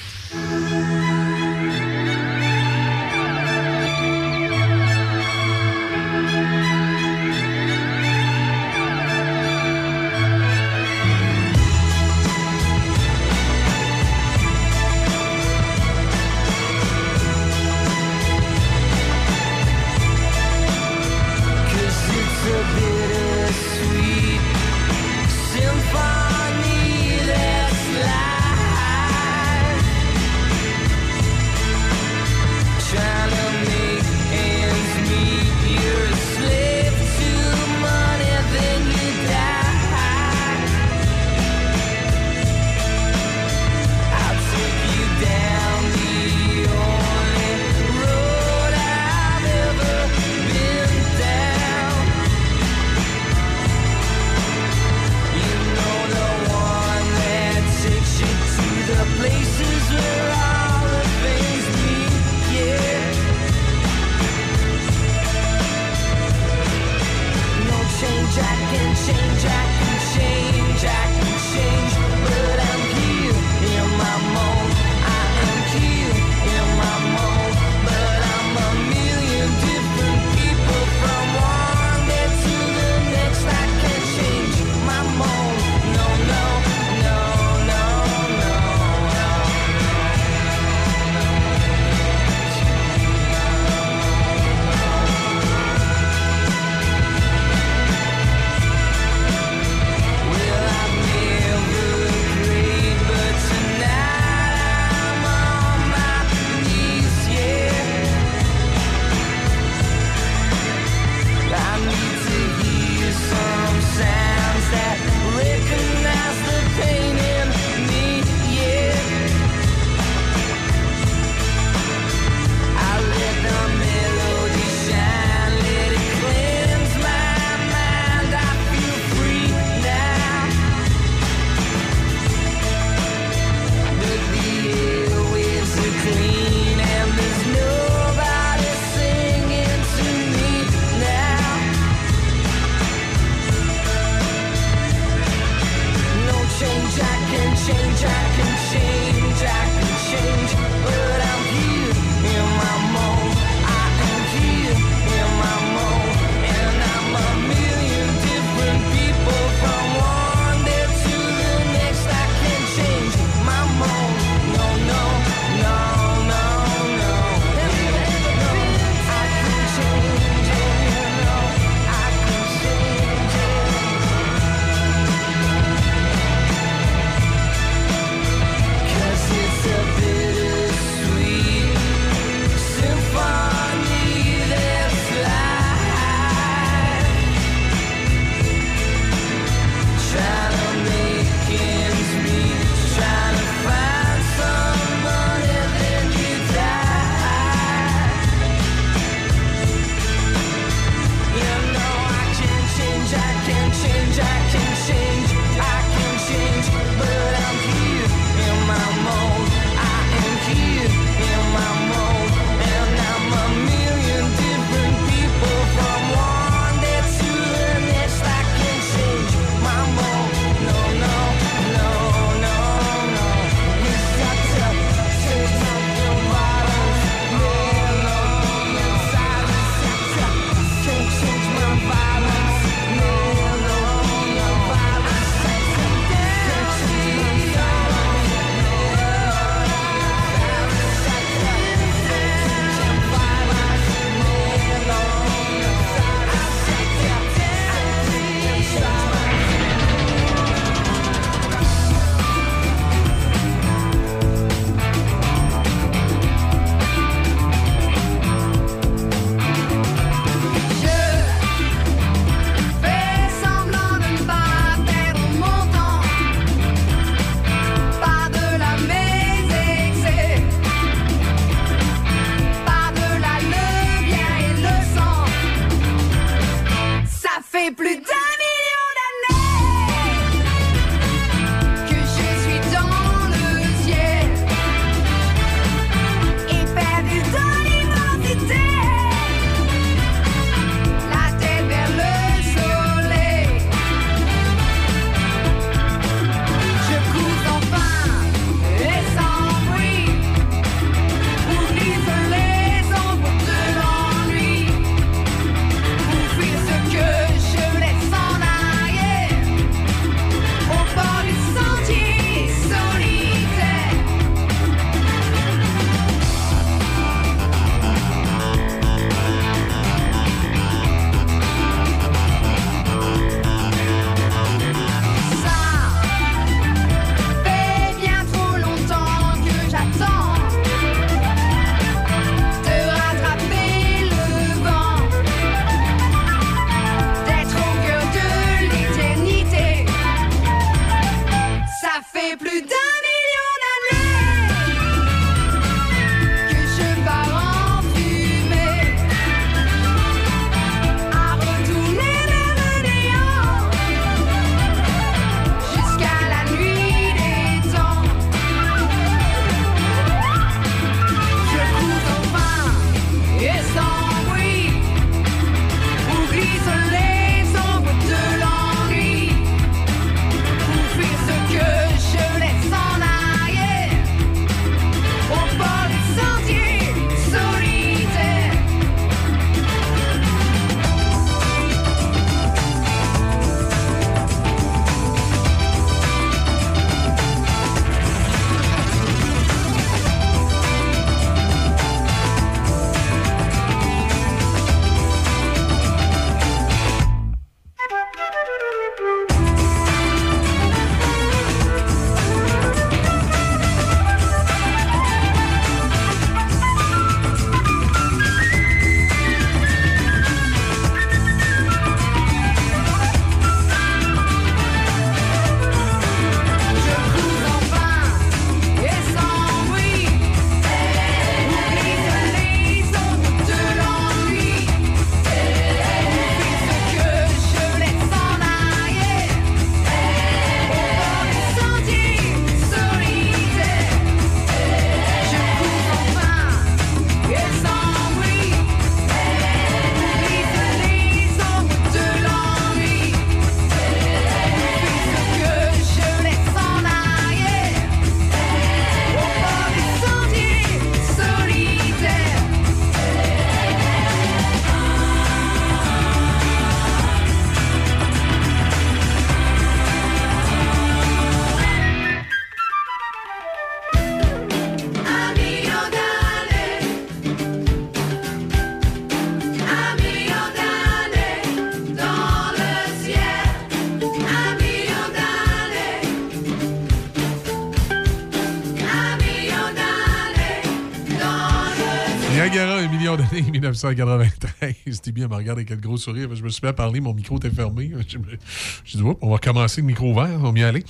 1993. Stevie, elle me regarde avec quel gros sourire. Je me suis mis à parler, mon micro était fermé. J'ai dit, on va recommencer le micro ouvert, on va mieux aller.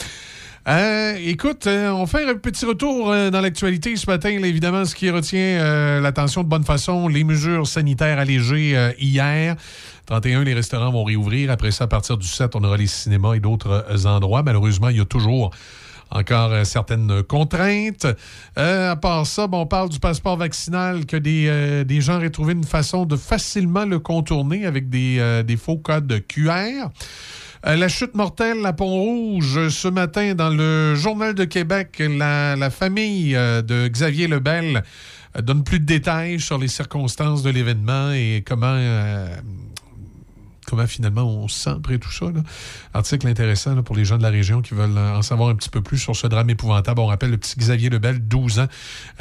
Euh, écoute, euh, on fait un petit retour euh, dans l'actualité ce matin. Là, évidemment, ce qui retient euh, l'attention de bonne façon, les mesures sanitaires allégées hier. 31, les restaurants vont réouvrir. Après ça, à partir du 7, on aura les cinémas et d'autres endroits. Malheureusement, il y a toujours encore euh, certaines contraintes. Euh, à part ça, bon, on parle du passeport vaccinal, que des, euh, des gens auraient trouvé une façon de facilement le contourner avec des, des faux codes QR. La chute mortelle à Pont-Rouge ce matin dans le Journal de Québec, la, la famille de Xavier Lebel donne plus de détails sur les circonstances de l'événement et comment, comment finalement on se sent après tout ça. Article intéressant pour les gens de la région qui veulent euh, en savoir un petit peu plus sur ce drame épouvantable. On rappelle le petit Xavier Lebel, 12 ans,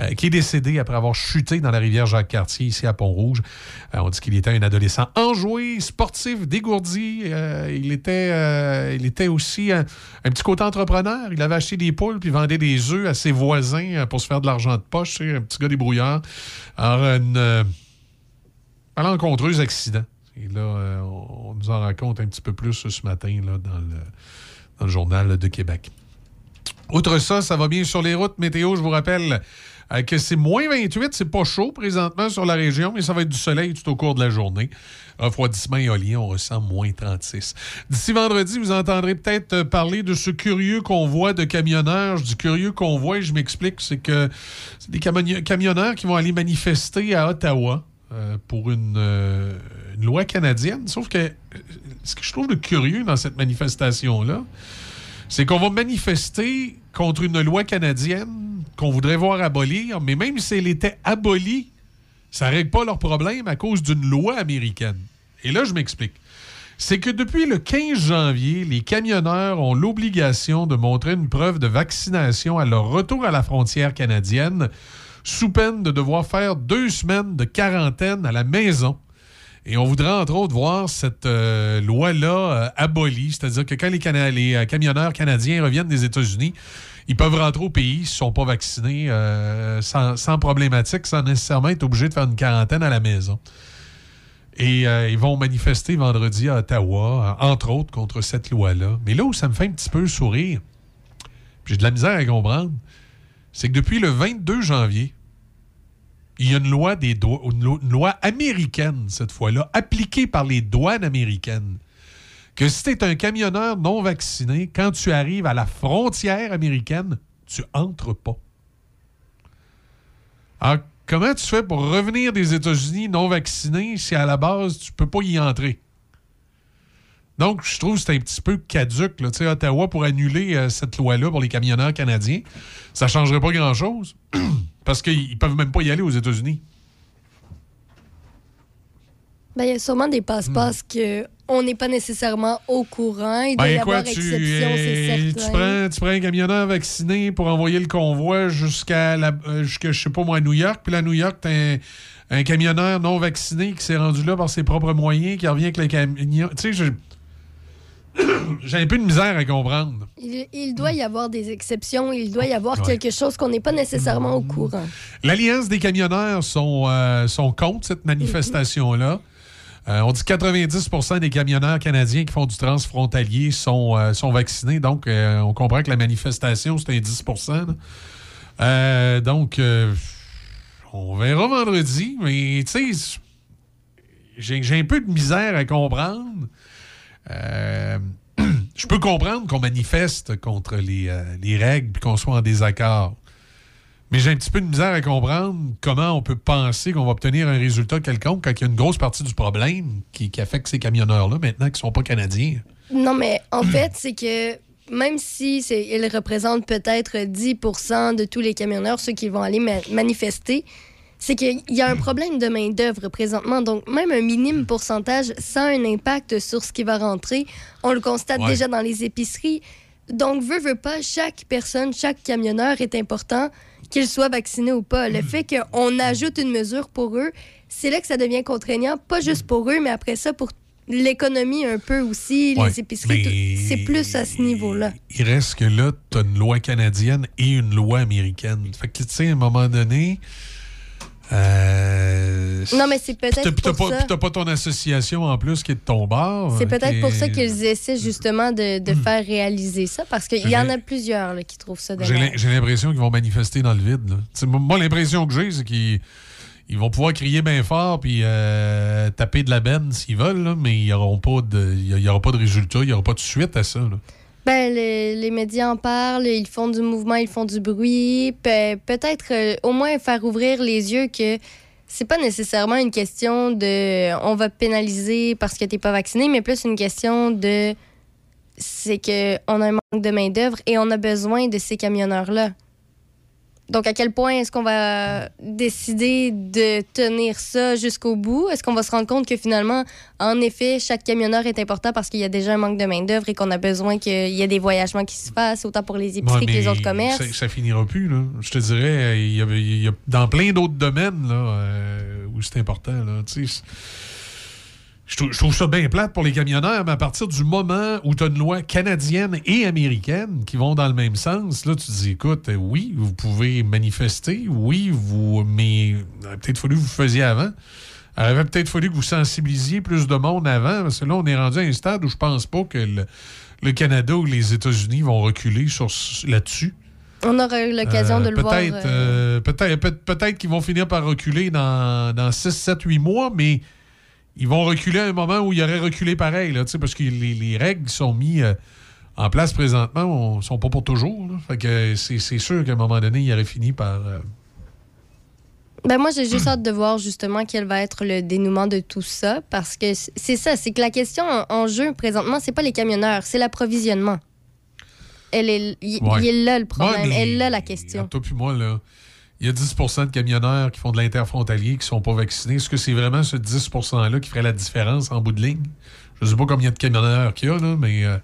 euh, qui est décédé après avoir chuté dans la rivière Jacques-Cartier, ici à Pont-Rouge. Euh, on dit qu'il était un adolescent enjoué, sportif, dégourdi. Il, était, il était aussi un, petit côté entrepreneur. Il avait acheté des poules puis vendait des œufs à ses voisins pour se faire de l'argent de poche. Un petit gars débrouillard. Alors, une accident. Et là, euh, on nous en raconte un petit peu plus ce matin dans, le, journal de Québec. Outre ça, ça va bien sur les routes. Météo, je vous rappelle euh, que c'est moins 28. C'est pas chaud présentement sur la région, mais ça va être du soleil tout au cours de la journée. Refroidissement éolien, on ressent moins 36. D'ici vendredi, vous entendrez peut-être parler de ce curieux convoi de camionneurs. Dis curieux convoi je m'explique. C'est que c'est des camionne- camionneurs qui vont aller manifester à Ottawa euh, pour une, euh, une loi canadienne. Sauf que euh, ce que je trouve de curieux dans cette manifestation-là, c'est qu'on va manifester contre une loi canadienne qu'on voudrait voir abolir, mais même si elle était abolie, ça ne règle pas leur problème à cause d'une loi américaine. Et là, je m'explique. C'est que depuis le 15 janvier, les camionneurs ont l'obligation de montrer une preuve de vaccination à leur retour à la frontière canadienne, sous peine de devoir faire deux semaines de quarantaine à la maison. Et on voudrait, entre autres, voir cette euh, loi-là euh, abolie, c'est-à-dire que quand les, euh, camionneurs canadiens reviennent des États-Unis, ils peuvent rentrer au pays s'ils ne sont pas vaccinés sans, problématique, sans nécessairement être obligés de faire une quarantaine à la maison. Et ils vont manifester vendredi à Ottawa, entre autres, contre cette loi-là. Mais là où ça me fait un petit peu sourire, j'ai de la misère à comprendre, c'est que depuis le 22 janvier, il y a une loi, américaine, cette fois-là, appliquée par les douanes américaines, que si tu es un camionneur non vacciné, quand tu arrives à la frontière américaine, tu entres pas. Alors, comment tu fais pour revenir des États-Unis non vacciné si à la base, tu peux pas y entrer? Donc, je trouve que c'est un petit peu caduque. Là. Tu sais, Ottawa, pour annuler euh, cette loi-là pour les camionneurs canadiens, ça changerait pas grand-chose. Parce qu'ils peuvent même pas y aller aux États-Unis. Ben, il y a sûrement des passe-passe que on n'est pas nécessairement au courant. Il doit y Ben, avoir quoi, tu, exception, tu, prends, tu prends un camionneur vacciné pour envoyer le convoi jusqu'à, la, euh, jusqu'à, je sais pas moi, à New York. Puis là, à New York, t'as un, un camionneur non vacciné qui s'est rendu là par ses propres moyens, qui revient avec le camion. Tu sais, je- j'ai un peu de misère à comprendre. Il, il doit y avoir des exceptions, il doit y avoir Ouais. quelque chose qu'on n'est pas nécessairement au courant. L'Alliance des camionneurs sont, euh, sont contre cette manifestation-là. Euh, on dit que 90% des camionneurs canadiens qui font du transfrontalier sont, euh, sont vaccinés. Donc, on comprend que la manifestation, c'est un 10 là. Euh, Donc, on verra vendredi. Mais, tu sais, j'ai un peu de misère à comprendre. Euh, je peux comprendre qu'on manifeste contre les, euh, les règles et qu'on soit en désaccord. Mais j'ai un petit peu de misère à comprendre comment on peut penser qu'on va obtenir un résultat quelconque quand il y a une grosse partie du problème qui, qui affecte ces camionneurs-là maintenant qui ne sont pas canadiens. Non, mais en fait, c'est que même si ils représentent peut-être 10% de tous les camionneurs, ceux qui vont aller ma- manifester, c'est qu'il y a un problème de main-d'œuvre présentement. Donc, même un minime pourcentage, ça a un impact sur ce qui va rentrer. On le constate Ouais. déjà dans les épiceries. Donc, veut, veut pas, chaque personne, chaque camionneur est important, qu'il soit vacciné ou pas. Le fait qu'on ajoute une mesure pour eux, c'est là que ça devient contraignant, pas juste pour eux, mais après ça, pour l'économie un peu aussi, Ouais, les épiceries, c'est plus à ce niveau-là. Il reste que là, tu as une loi canadienne et une loi américaine. Fait que, tu sais, à un moment donné, Euh, Non, mais c'est peut-être pour pas, ça. puis t'as pas ton association en plus qui est de ton bord. C'est peut-être pour ça qu'ils essaient justement de, de faire réaliser ça, parce qu'il y en a plusieurs là, qui trouvent ça dommage. j'ai l'impression qu'ils vont manifester dans le vide. là. Moi- l'impression que j'ai, c'est qu'ils ils vont pouvoir crier bien fort puis euh, taper de la benne s'ils veulent, là, mais il n'y aura pas de résultat, il n'y aura pas de suite à ça. Ben, les, les médias en parlent, ils font du mouvement, ils font du bruit. Pe- Peut-être euh, au moins faire ouvrir les yeux que c'est pas nécessairement une question de on va pénaliser parce que t'es pas vacciné, mais plus une question de c'est que on a un manque de main d'œuvre et on a besoin de ces camionneurs là. Donc à quel point est-ce qu'on va décider de tenir ça jusqu'au bout? Est-ce qu'on va se rendre compte que finalement, en effet, chaque camionneur est important parce qu'il y a déjà un manque de main d'œuvre et qu'on a besoin qu'il y ait des voyagements qui se fassent autant pour les épiceries Ouais, que les autres commerces? Ça, ça finira plus. Là. Je te dirais, il y a, il y a- dans plein d'autres domaines là, euh, où c'est important. Là, je, trouve, je trouve ça bien plate pour les camionneurs, mais à partir du moment où tu as une loi canadienne et américaine qui vont dans le même sens, là, tu te dis, écoute, euh, oui, vous pouvez manifester, oui, vous, mais il aurait peut-être fallu que vous le faisiez avant. Il aurait peut-être fallu que vous sensibilisiez plus de monde avant, parce que là, on est rendu à un stade où je pense pas que le, le Canada ou les États-Unis vont reculer sur là-dessus. On aura eu l'occasion Euh, de le voir. peut-être, euh, euh, peut-être, peut- peut-être qu'ils vont finir par reculer dans, dans 6, 7, 8 mois, mais ils vont reculer à un moment où ils auraient reculé pareil, là, parce que les, les règles qui sont mises euh, en place présentement ne sont pas pour toujours. là. Fait que c'est sûr qu'à un moment donné, il aurait fini par. euh, Ben moi, j'ai juste hâte de voir justement quel va être le dénouement de tout ça, parce que c'est ça, c'est que la question en, jeu présentement, c'est pas les camionneurs, c'est l'approvisionnement. Elle est, il Ouais. il est là le problème, Ouais, elle est là la question. Toi puis moi, là, il y a 10% de camionneurs qui font de l'interfrontalier qui sont pas vaccinés. Est-ce que c'est vraiment ce 10 %-là qui ferait la différence en bout de ligne? Je sais pas combien de camionneurs qu'il y a, là, mais. euh,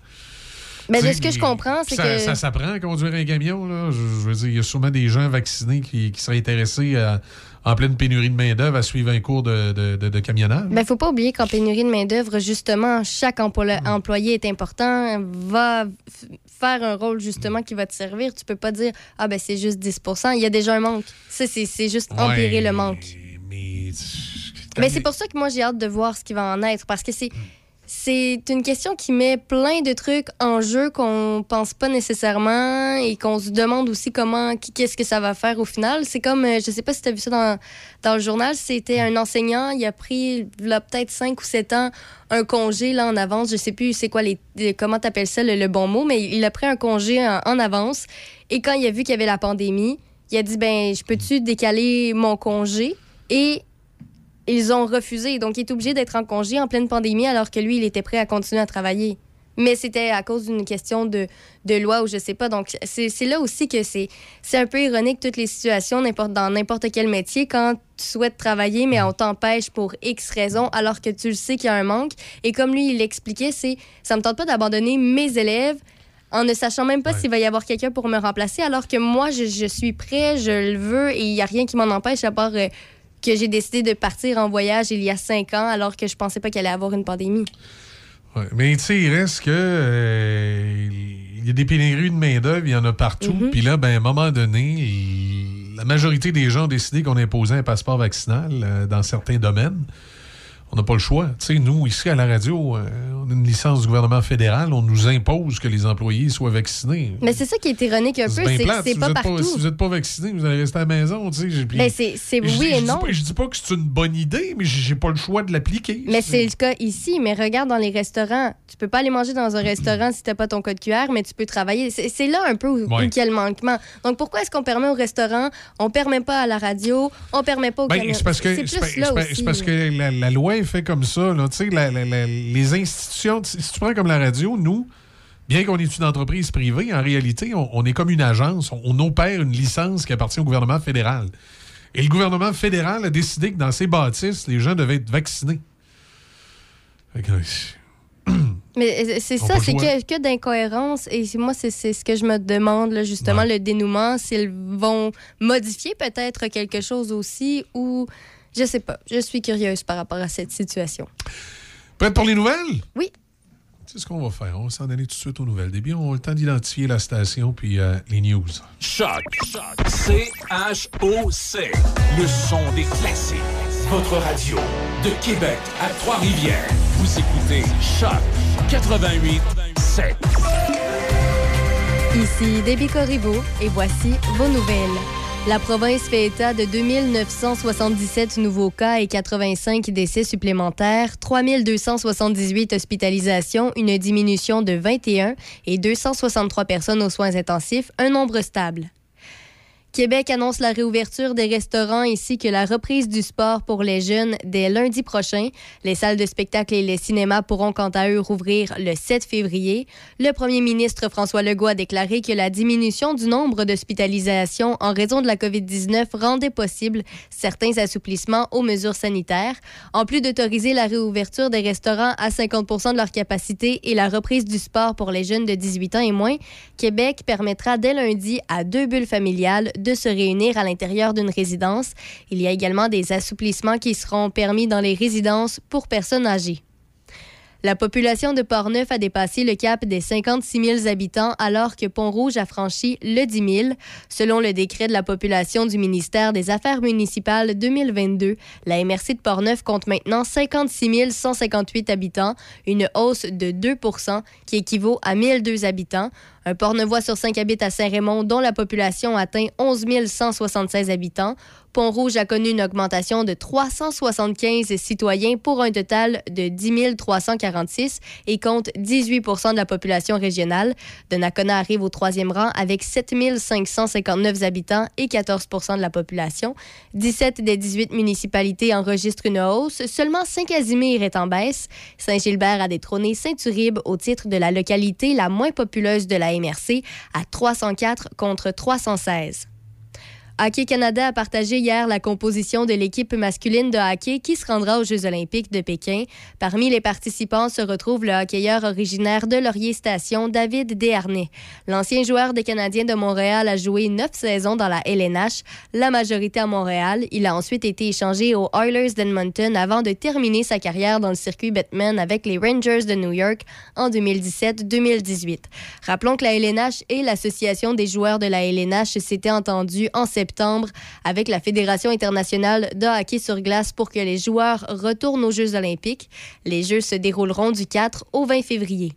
Mais de ce que je comprends, c'est que Ça s'apprend à conduire un camion, là. Je, je veux dire, il y a sûrement des gens vaccinés qui, qui seraient intéressés à- en pleine pénurie de main-d'œuvre à suivre un cours de, de, de- de camionnage. Ben, faut pas oublier qu'en pénurie de main-d'œuvre, justement, chaque emplo- employé est important, va faire un rôle, justement, qui va te servir. Tu peux pas dire, ah, ben, c'est juste 10% Il y a déjà un manque. Ça, c'est juste empirer le manque. Mais. Mais c'est pour ça que moi, j'ai hâte de voir ce qui va en être, parce que c'est. C'est une question qui met plein de trucs en jeu qu'on pense pas nécessairement et qu'on se demande aussi comment, qu'est-ce que ça va faire au final. C'est comme, euh, je sais pas si tu as vu ça dans, le journal, c'était un enseignant, il a pris, là, peut-être 5 ou 7 ans, un congé là, en avance. Je sais plus c'est quoi les, comment t'appelles ça le, le bon mot, mais il a pris un congé en, en avance. Et quand il a vu qu'il y avait la pandémie, il a dit, ben, je peux-tu décaler mon congé? Et ils ont refusé. Donc, il est obligé d'être en congé en pleine pandémie alors que lui, il était prêt à continuer à travailler. Mais c'était à cause d'une question de, de loi ou je sais pas. Donc, c'est c'est là aussi que c'est c'est un peu ironique toutes les situations n'importe dans n'importe quel métier quand tu souhaites travailler, mais on t'empêche pour X raisons alors que tu le sais qu'il y a un manque. Et comme lui, il l'expliquait, c'est ça me tente pas d'abandonner mes élèves en ne sachant même pas Ouais. s'il va y avoir quelqu'un pour me remplacer, alors que moi, je, je suis prêt, je le veux et il n'y a rien qui m'en empêche à part euh, que j'ai décidé de partir en voyage il y a cinq ans alors que je pensais pas qu'il allait avoir une pandémie. Ouais, Mais tu sais, il reste que. euh, il y a des pénuries de main-d'œuvre, il y en a partout. Mhm. Puis là, ben, à un moment donné, il- la majorité des gens ont décidé qu'on imposait un passeport vaccinal euh, dans certains domaines. On n'a pas le choix. Tu sais, nous, ici, à la radio, euh, on a une licence du gouvernement fédéral. On nous impose que les employés soient vaccinés. Mais c'est ça qui est ironique un peu, c'est que c'est Si pas partout. si vous n'êtes pas vacciné, vous allez rester à la maison. Tu sais, Ben, c'est oui et non. je dis pas que c'est une bonne idée, mais j'ai pas le choix de l'appliquer. Mais c'est le cas ici. Mais regarde dans les restaurants. Tu peux pas aller manger dans un restaurant si t'as pas ton code QR, mais tu peux travailler. C'est là un peu où, Ouais. où il y a le manquement. Donc pourquoi est-ce qu'on permet au restaurant, on permet pas à la radio, on permet pas au Ben, c'est parce que, parce que la, la loi est faite comme ça. Là, la- les institutions, si si tu prends comme la radio, nous, bien qu'on est une entreprise privée, en réalité, on, on est comme une agence. On, on opère une licence qui appartient au gouvernement fédéral. Et le gouvernement fédéral a décidé que dans ces bâtisses, les gens devaient être vaccinés. Que, Mais euh, c'est ça, c'est que, que d'incohérence. Et moi, c'est c'est ce que je me demande, là, justement, Ouais. le dénouement, s'ils vont modifier peut-être quelque chose aussi ou. Je sais pas. Je suis curieuse par rapport à cette situation. Prête pour les nouvelles? Oui. C'est ce qu'on va faire. On va s'en aller tout de suite aux nouvelles. Début, on a le temps d'identifier la station puis euh, les news. Choc. C-H-O-C. Le son des classiques. Votre radio de Québec à Trois-Rivières. Vous écoutez Choc 88 7. Ici Déby Corriveau et voici vos nouvelles. La province fait état de 2977 nouveaux cas et 85 décès supplémentaires, 3278 hospitalisations, une diminution de 21 et 263 personnes aux soins intensifs, un nombre stable. Québec annonce la réouverture des restaurants ainsi que la reprise du sport pour les jeunes dès lundi prochain. Les salles de spectacle et les cinémas pourront quant à eux rouvrir le 7 février. Le premier ministre François Legault a déclaré que la diminution du nombre d'hospitalisations en raison de la COVID-19 rendait possible certains assouplissements aux mesures sanitaires. En plus d'autoriser la réouverture des restaurants à 50% de leur capacité et la reprise du sport pour les jeunes de 18 ans et moins, Québec permettra dès lundi à deux bulles familiales de se réunir à l'intérieur d'une résidence. Il y a également des assouplissements qui seront permis dans les résidences pour personnes âgées. La population de Portneuf a dépassé le cap des 56 000 habitants alors que Pont-Rouge a franchi le 10 000. Selon le décret de la population du ministère des Affaires municipales 2022, la MRC de Portneuf compte maintenant 56 158 habitants, une hausse de 2 qui équivaut à 1002 habitants. Un Portneuvois sur cinq habite à Saint-Raymond, dont la population atteint 11 176 habitants. Pont-Rouge a connu une augmentation de 375 citoyens pour un total de 10 346 et compte 18 de la population régionale. Donnacona arrive au troisième rang avec 7 559 habitants et 14 de la population. 17 des 18 municipalités enregistrent une hausse. Seulement Saint-Casimir est en baisse. Saint-Gilbert a détrôné Saint-Uribe au titre de la localité la moins populeuse de la MRC à 304 contre 316. Hockey Canada a partagé hier la composition de l'équipe masculine de hockey qui se rendra aux Jeux olympiques de Pékin. Parmi les participants se retrouve le hockeyeur originaire de Laurier Station, David Desharnais. L'ancien joueur des Canadiens de Montréal a joué neuf saisons dans la LNH, la majorité à Montréal. Il a ensuite été échangé aux Oilers d'Edmonton avant de terminer sa carrière dans le circuit Batman avec les Rangers de New York en 2017-2018. Rappelons que la LNH et l'Association des joueurs de la LNH s'étaient entendus en septembre septembre avec la Fédération internationale de hockey sur glace pour que les joueurs retournent aux Jeux olympiques. Les Jeux se dérouleront du 4 au 20 février.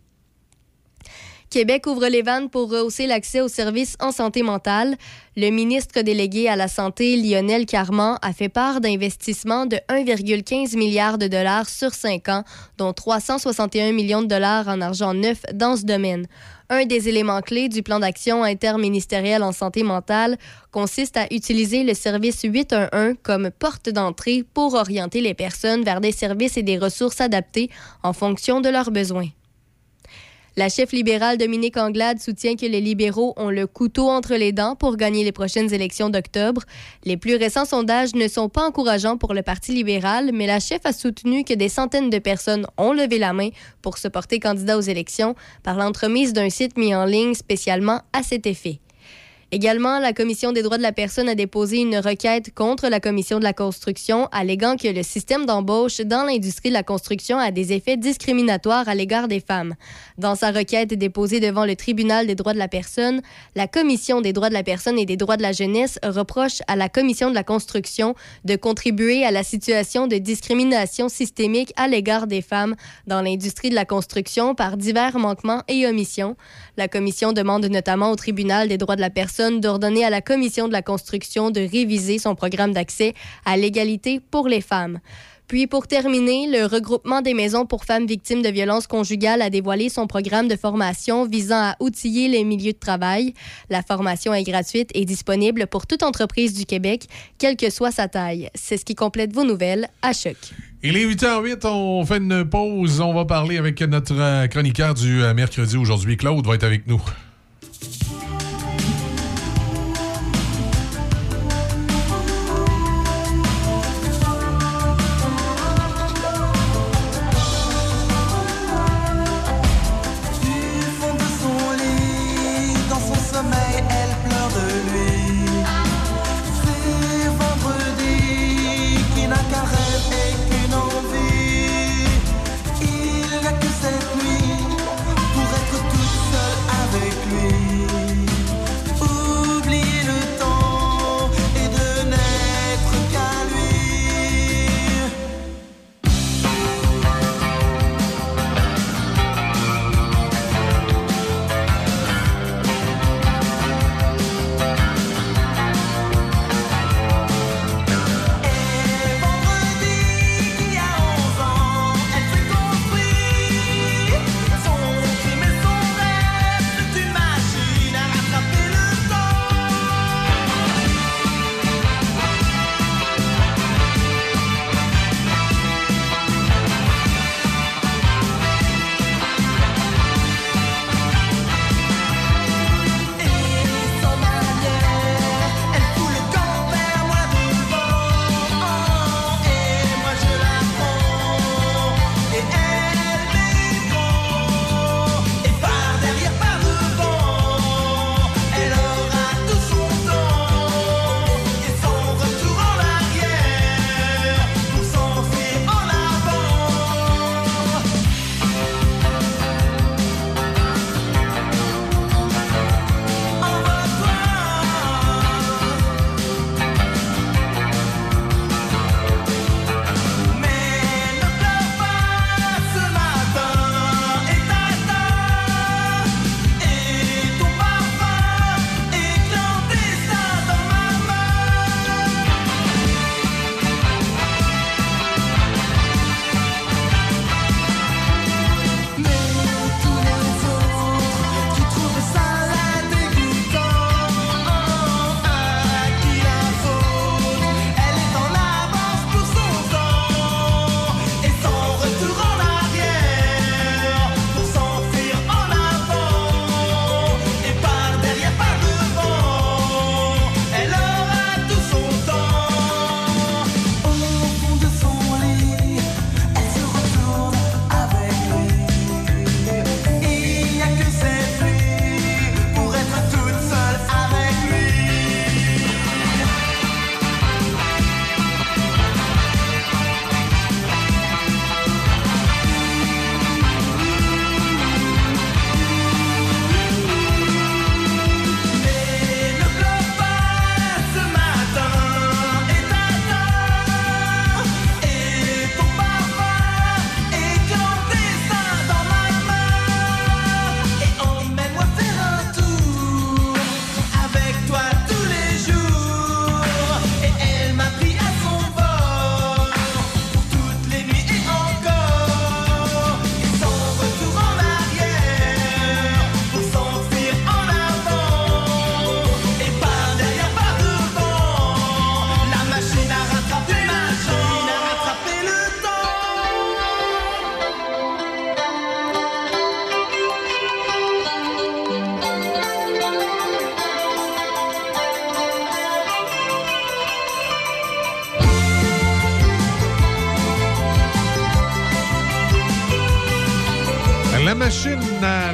Québec ouvre les vannes pour rehausser l'accès aux services en santé mentale. Le ministre délégué à la Santé, Lionel Carman, a fait part d'investissements de 1,15 milliard de dollars sur cinq ans, dont 361 millions de dollars en argent neuf dans ce domaine. Un des éléments clés du plan d'action interministériel en santé mentale consiste à utiliser le service 811 comme porte d'entrée pour orienter les personnes vers des services et des ressources adaptés en fonction de leurs besoins. La chef libérale Dominique Anglade soutient que les libéraux ont le couteau entre les dents pour gagner les prochaines élections d'octobre. Les plus récents sondages ne sont pas encourageants pour le Parti libéral, mais la chef a soutenu que des centaines de personnes ont levé la main pour se porter candidat aux élections par l'entremise d'un site mis en ligne spécialement à cet effet. Également, la Commission des droits de la personne a déposé une requête contre la Commission de la construction, alléguant que le système d'embauche dans l'industrie de la construction a des effets discriminatoires à l'égard des femmes. Dans sa requête déposée devant le Tribunal des droits de la personne, la Commission des droits de la personne et des droits de la jeunesse reproche à la Commission de la construction de contribuer à la situation de discrimination systémique à l'égard des femmes dans l'industrie de la construction par divers manquements et omissions. La Commission demande notamment au Tribunal des droits de la personne d'ordonner à la Commission de la construction de réviser son programme d'accès à l'égalité pour les femmes. Puis pour terminer, le regroupement des maisons pour femmes victimes de violences conjugales a dévoilé son programme de formation visant à outiller les milieux de travail. La formation est gratuite et disponible pour toute entreprise du Québec, quelle que soit sa taille. C'est ce qui complète vos nouvelles à Choc. Il est 8h08, on fait une pause. On va parler avec notre euh, chroniqueur du euh, mercredi aujourd'hui. Claude va être avec nous.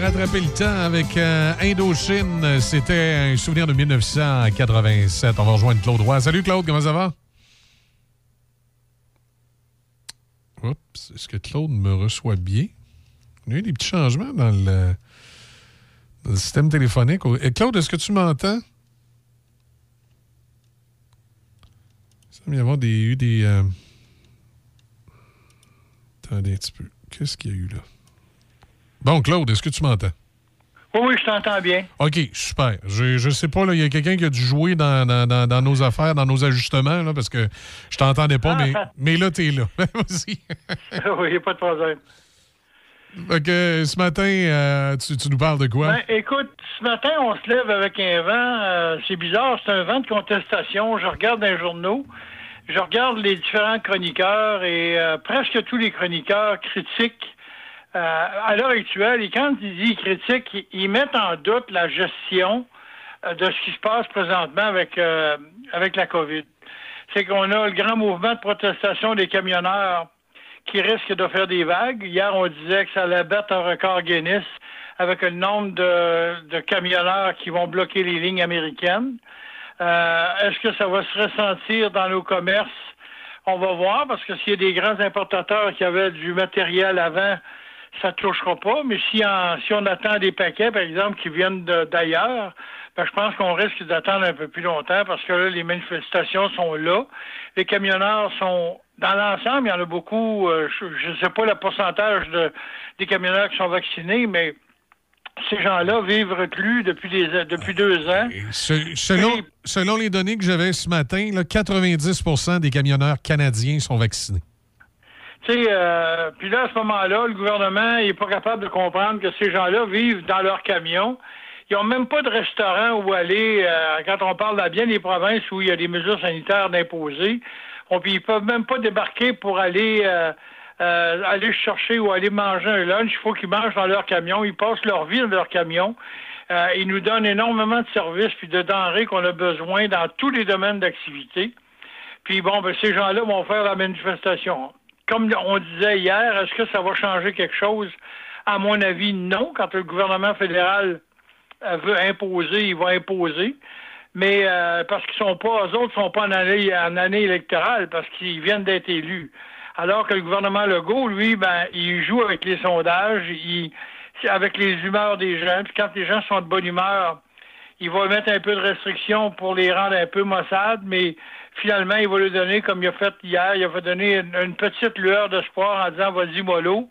A rattrapé le temps avec euh, Indochine. C'était un souvenir de 1987. On va rejoindre Claude Roy. Salut Claude, comment ça va? Oups, est-ce que Claude me reçoit bien? Il y a eu des petits changements dans le, système téléphonique. Et Claude, est-ce que tu m'entends? Il semble y avoir eu des. euh, Attendez un petit peu. Qu'est-ce qu'il y a eu là? Bon, Claude, est-ce que tu m'entends? Oui, oui, je t'entends bien. OK, super. Je, je sais pas, là, il y a quelqu'un qui a dû jouer dans, dans- dans- dans nos affaires, dans nos ajustements, là, parce que je t'entendais pas, mais, mais là, t'es là. Vas-y. oui, il a pas de problème. Que, ce matin, euh, tu, tu nous parles de quoi? Ben, écoute, ce matin, on se lève avec un vent. euh, c'est bizarre, c'est un vent de contestation. Je regarde les journaux, je regarde les différents chroniqueurs et euh, presque tous les chroniqueurs critiquent euh, à l'heure actuelle. Et quand ils disent critiquent, ils, ils mettent en doute la gestion euh, de ce qui se passe présentement avec, euh, avec la COVID. C'est qu'on a le grand mouvement de protestation des camionneurs qui risque de faire des vagues. Hier, on disait que ça allait battre un record Guinness avec le nombre de, de camionneurs qui vont bloquer les lignes américaines. Euh, Est-ce que ça va se ressentir dans nos commerces? On va voir, parce que s'il y a des grands importateurs qui avaient du matériel avant, ça ne touchera pas. Mais si, en- si on attend des paquets, par exemple, qui viennent d'ailleurs, ben, je pense qu'on risque d'attendre un peu plus longtemps parce que là, les manifestations sont là. Les camionneurs sont dans l'ensemble, il y en a beaucoup, euh, je ne sais pas le pourcentage de, des camionneurs qui sont vaccinés, mais ces gens-là vivent reclus depuis, des, depuis deux ans. Se- selon, selon les données que j'avais ce matin, là, 90% des camionneurs canadiens sont vaccinés. Euh, puis là, à ce moment-là, le gouvernement n'est pas capable de comprendre que ces gens-là vivent dans leur camion. Ils n'ont même pas de restaurant où aller. euh, quand on parle dans bien des provinces où il y a des mesures sanitaires d'imposer, on, puis ils peuvent même pas débarquer pour aller euh, euh, aller chercher ou aller manger un lunch. Il faut qu'ils mangent dans leur camion. Ils passent leur vie dans leur camion. Euh, ils nous donnent énormément de services puis de denrées qu'on a besoin dans tous les domaines d'activité. Puis bon, ben, ces gens-là vont faire la manifestation. Comme on disait hier, est-ce que ça va changer quelque chose? À mon avis, non. Quand le gouvernement fédéral euh, veut imposer, il va imposer. Mais euh, parce qu'ils sont pas, eux autres sont pas en année, en année électorale, parce qu'ils viennent d'être élus. Alors que le gouvernement Legault, lui, ben, il joue avec les sondages, il, avec les humeurs des gens. Puis quand les gens sont de bonne humeur, il va mettre un peu de restrictions pour les rendre un peu maussades, mais finalement, il va lui donner, comme il a fait hier, il va donner une, petite lueur d'espoir en disant vas-y mollo.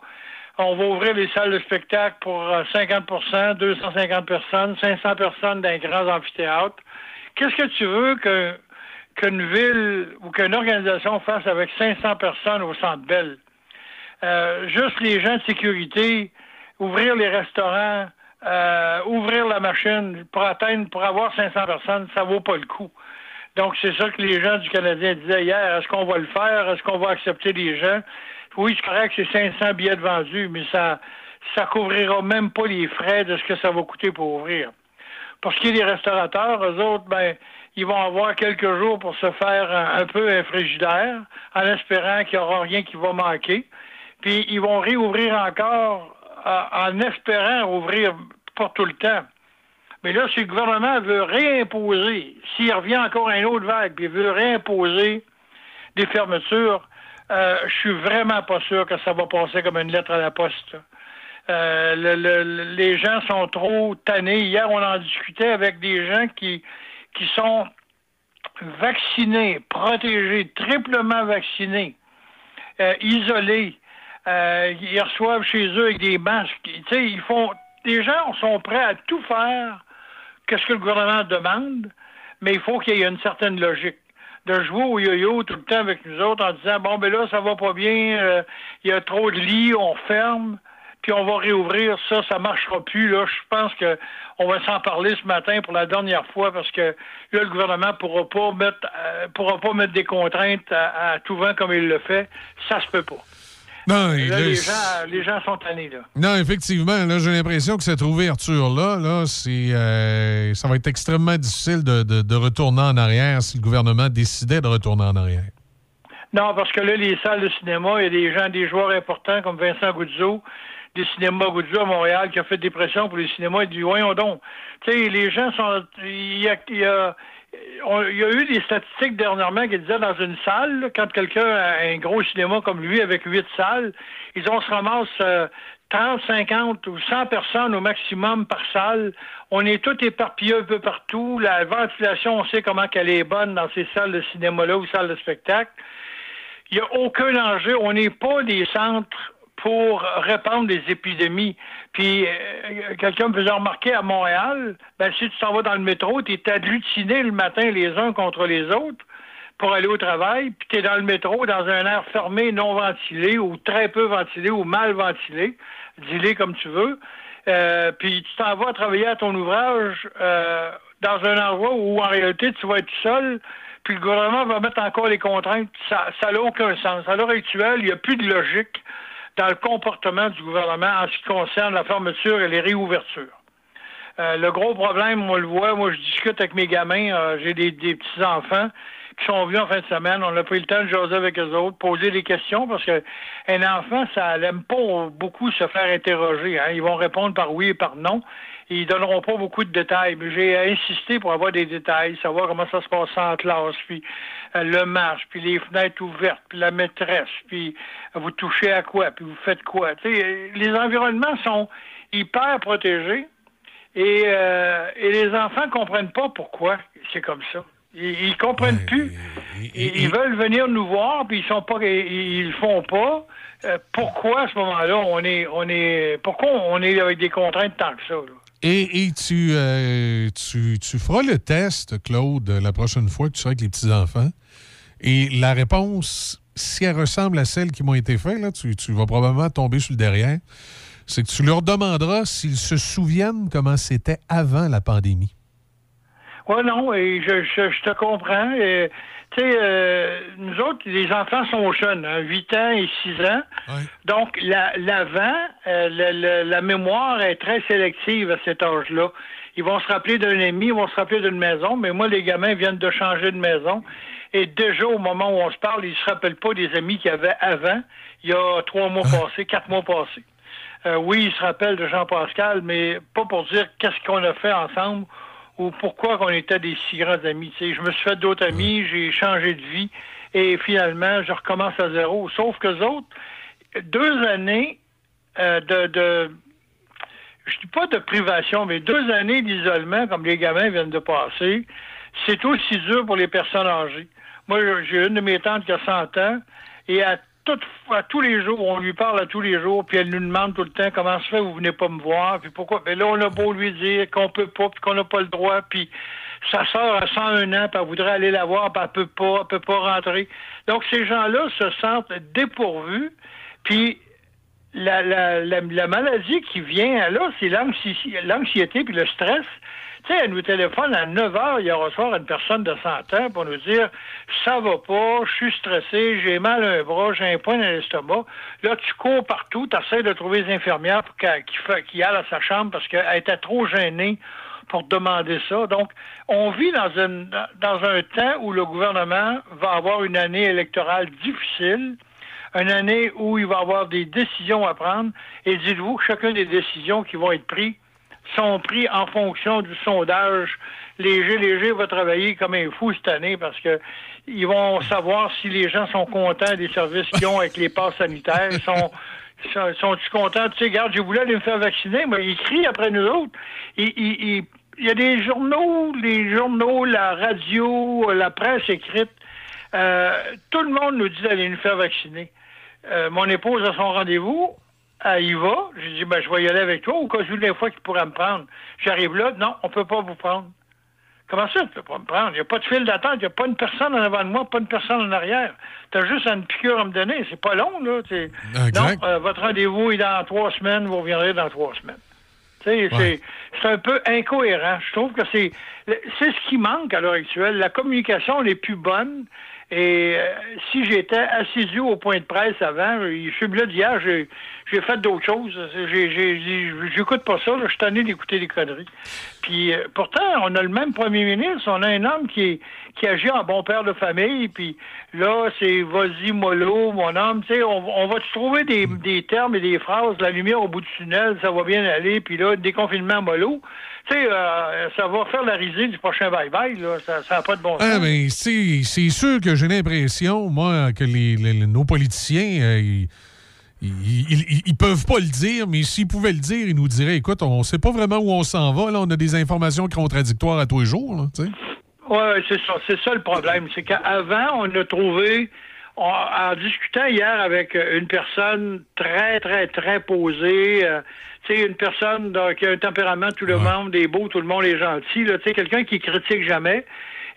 On va ouvrir les salles de spectacle pour euh, 50% 250 personnes, 500 personnes dans les grands amphithéâtres. Qu'est-ce que tu veux que qu'une ville ou qu'une organisation fasse avec 500 personnes au Centre Bell? Euh, juste les gens de sécurité, ouvrir les restaurants, euh, ouvrir la machine pour atteindre, pour avoir 500 personnes, ça vaut pas le coup. Donc, c'est ça que les gens du Canadien disaient hier. Est-ce qu'on va le faire? Est-ce qu'on va accepter les gens? Oui, c'est correct, c'est 500 billets de vendus, mais ça ça couvrira même pas les frais de ce que ça va coûter pour ouvrir. Pour ce qui est des restaurateurs, eux autres, ben, ils vont avoir quelques jours pour se faire un, un peu un frigidaire, en espérant qu'il n'y aura rien qui va manquer. Puis ils vont réouvrir encore en espérant rouvrir pour tout le temps. Mais là, si le gouvernement veut réimposer, s'il revient encore à une autre vague, puis il veut réimposer des fermetures, euh, je suis vraiment pas sûr que ça va passer comme une lettre à la poste. Euh, le- le- les gens sont trop tannés. Hier, on en discutait avec des gens qui, qui sont vaccinés, protégés, triplement vaccinés, euh, isolés. Euh, ils reçoivent chez eux avec des masques. Tu sais, ils font. Les gens sont prêts à tout faire que ce que le gouvernement demande, mais il faut qu'il y ait une certaine logique. De jouer au yo-yo tout le temps avec nous autres en disant bon ben là ça va pas bien, euh, il y a trop de lits, on ferme, puis on va réouvrir ça, ça marchera plus là. Je pense que on va s'en parler ce matin pour la dernière fois parce que là le gouvernement pourra pas mettre euh, pourra pas mettre des contraintes à, à tout vent comme il le fait, ça se peut pas. Non, Là, les, gens, les gens sont tannés là. Non, effectivement, là, j'ai l'impression que cette ouverture-là, là, c'est, euh, ça va être extrêmement difficile de, de- de retourner en arrière si le gouvernement décidait de retourner en arrière. Non, parce que là, les salles de cinéma, il y a des gens, des joueurs importants comme Vincent Goudzo. des cinémas Goudzou à Montréal qui a fait des pressions pour les cinémas. Il dit, voyons donc. Tu sais, les gens sont... Il y a, y il y a eu des statistiques dernièrement qui disaient dans une salle, quand quelqu'un a un gros cinéma comme lui avec huit salles, ils ont se ramasse euh, 30, 50 ou 100 personnes au maximum par salle. On est tout éparpillés un peu partout. La ventilation, on sait comment qu'elle est bonne dans ces salles de cinéma-là ou salles de spectacle. Il n'y a aucun enjeu. On n'est pas des centres pour répandre des épidémies. Puis, euh, quelqu'un me faisait remarquer à Montréal, ben, si tu t'en vas dans le métro, tu es agglutiné le matin les uns contre les autres pour aller au travail, puis tu es dans le métro dans un air fermé, non ventilé, ou très peu ventilé, ou mal ventilé, dis-les comme tu veux. Euh, puis tu t'en vas travailler à ton ouvrage euh, dans un endroit où en réalité tu vas être seul, puis le gouvernement va mettre encore les contraintes. Ça n'a aucun sens. À l'heure actuelle, il n'y a plus de logique dans le comportement du gouvernement en ce qui concerne la fermeture et les réouvertures. Euh, le gros problème, on le voit, moi je discute avec mes gamins, euh, j'ai des, des petits-enfants qui sont venus en fin de semaine, on a pris le temps de jaser avec eux autres, poser des questions, parce que un enfant, ça n'aime pas beaucoup se faire interroger. Hein. Ils vont répondre par oui et par non. Ils donneront pas beaucoup de détails. Mais j'ai insisté pour avoir des détails, savoir comment ça se passe en classe, puis euh, le marche, puis les fenêtres ouvertes, puis la maîtresse, puis vous touchez à quoi, puis vous faites quoi. Les environnements sont hyper protégés. Et, euh, et les enfants comprennent pas pourquoi c'est comme ça. Ils, ils comprennent plus. Ils, ils veulent venir nous voir, puis ils sont pas, ils, font pas. Euh, pourquoi à ce moment-là on est, on est, pourquoi on est avec des contraintes tant que ça là? Et, et tu, euh, tu, tu feras le test, Claude, la prochaine fois que tu seras avec les petits-enfants. Et la réponse, si elle ressemble à celle qui m'ont été faites, là, tu, vas probablement tomber sur le derrière. C'est que tu leur demanderas s'ils se souviennent comment c'était avant la pandémie. Oui, non, et je, je, te comprends. Tu sais, euh, nous autres, les enfants sont jeunes, hein, 8 ans et 6 ans. Donc, la- l'avant, euh, la mémoire est très sélective à cet âge-là. Ils vont se rappeler d'un ami, ils vont se rappeler d'une maison, mais moi, les gamins viennent de changer de maison. Et déjà, au moment où on se parle, ils se rappellent pas des amis qu'il y avait avant, il y a trois mois passés, quatre mois passés. Euh, oui, ils se rappellent de Jean-Pascal, mais pas pour dire qu'est-ce qu'on a fait ensemble ou pourquoi qu'on était des si grands amis. Je me suis fait d'autres amis, j'ai changé de vie et finalement, je recommence à zéro. Sauf que autres, deux années euh, de, de je dis pas de privation, mais deux années d'isolement, comme les gamins viennent de passer, c'est aussi dur pour les personnes âgées. Moi, j'ai une de mes tantes qui a 100 ans, et à, à tous les jours, on lui parle à tous les jours, puis elle nous demande tout le temps comment se fait, vous venez pas me voir, puis pourquoi? Mais là, on a beau lui dire qu'on peut pas, puis qu'on n'a pas le droit, puis sa sœur a 101 ans, puis elle voudrait aller la voir, puis elle peut pas, elle peut pas rentrer. Donc, ces gens-là se sentent dépourvus, puis la, la, la, la maladie qui vient là, c'est l'anxi- l'anxiété puis le stress. Tu sais, elle nous téléphone à 9 heures hier au soir une personne de 100 ans pour nous dire ça va pas, je suis stressé, j'ai mal un bras, j'ai un point dans l'estomac. Là, tu cours partout, tu essaies de trouver les infirmières pour qu'elle- à sa chambre parce qu'elle était trop gênée pour demander ça. Donc, on vit dans, dans un temps où le gouvernement va avoir une année électorale difficile une année où il va avoir des décisions à prendre. Et dites-vous que chacune des décisions qui vont être prises sont prises en fonction du sondage. Léger, léger va travailler comme un fou cette année parce que ils vont savoir si les gens sont contents des services qu'ils ont avec les passes sanitaires. Ils sont sont- sont-ils contents? Tu sais, regarde, j'ai voulu aller me faire vacciner, mais ils crient après nous autres. Ils- ils- Il y a des journaux, les journaux, la radio, la presse écrite. Euh, tout le monde nous dit d'aller nous faire vacciner. Euh, mon épouse a son rendez-vous, elle y va? J'ai dit, ben, je vais y aller avec toi au cas où des fois qu'il pourrait me prendre. J'arrive là, non, on peut pas vous prendre. Comment ça, tu peux pas me prendre? Il n'y a pas de file d'attente, il n'y a pas une personne en avant de moi, pas une personne en arrière. Tu as juste une piqûre à me donner, c'est pas long, là. Exact. Non, euh, votre rendez-vous est dans trois semaines, vous reviendrez dans trois semaines. C'est un peu incohérent. Je trouve que c'est c'est ce qui manque à l'heure actuelle. La communication n'est plus bonne Et euh, si j'étais assidu au point de presse avant, je suis là d'hier, j'ai, j'ai fait d'autres choses. J'écoute pas ça, là, je suis tanné d'écouter des conneries. Puis euh, pourtant, on a le même premier ministre, on a un homme qui, qui agit en bon père de famille, puis là, c'est vas-y mollo, mon homme, tu sais, on, on va te trouver des, des termes et des phrases, la lumière au bout du tunnel, ça va bien aller, puis là, déconfinement mollo. Tu sais, euh, ça va faire la risée du prochain bye-bye, là, ça n'a pas de bon sens. Ah, ben, c'est c'est sûr que j'ai l'impression, moi, que les, les- nos politiciens, euh, ils, ils, ils- ils peuvent pas le dire, mais s'ils pouvaient le dire, ils nous diraient écoute, on sait pas vraiment où on s'en va. Là, on a des informations contradictoires à tous les jours. Oui, c'est ça. C'est ça le problème. C'est qu'avant, on a trouvé, on- en discutant hier avec une personne très, très, très posée, euh, tu sais, une personne donc, qui a un tempérament, tout le monde est beau, tout le monde est gentil, quelqu'un qui critique jamais.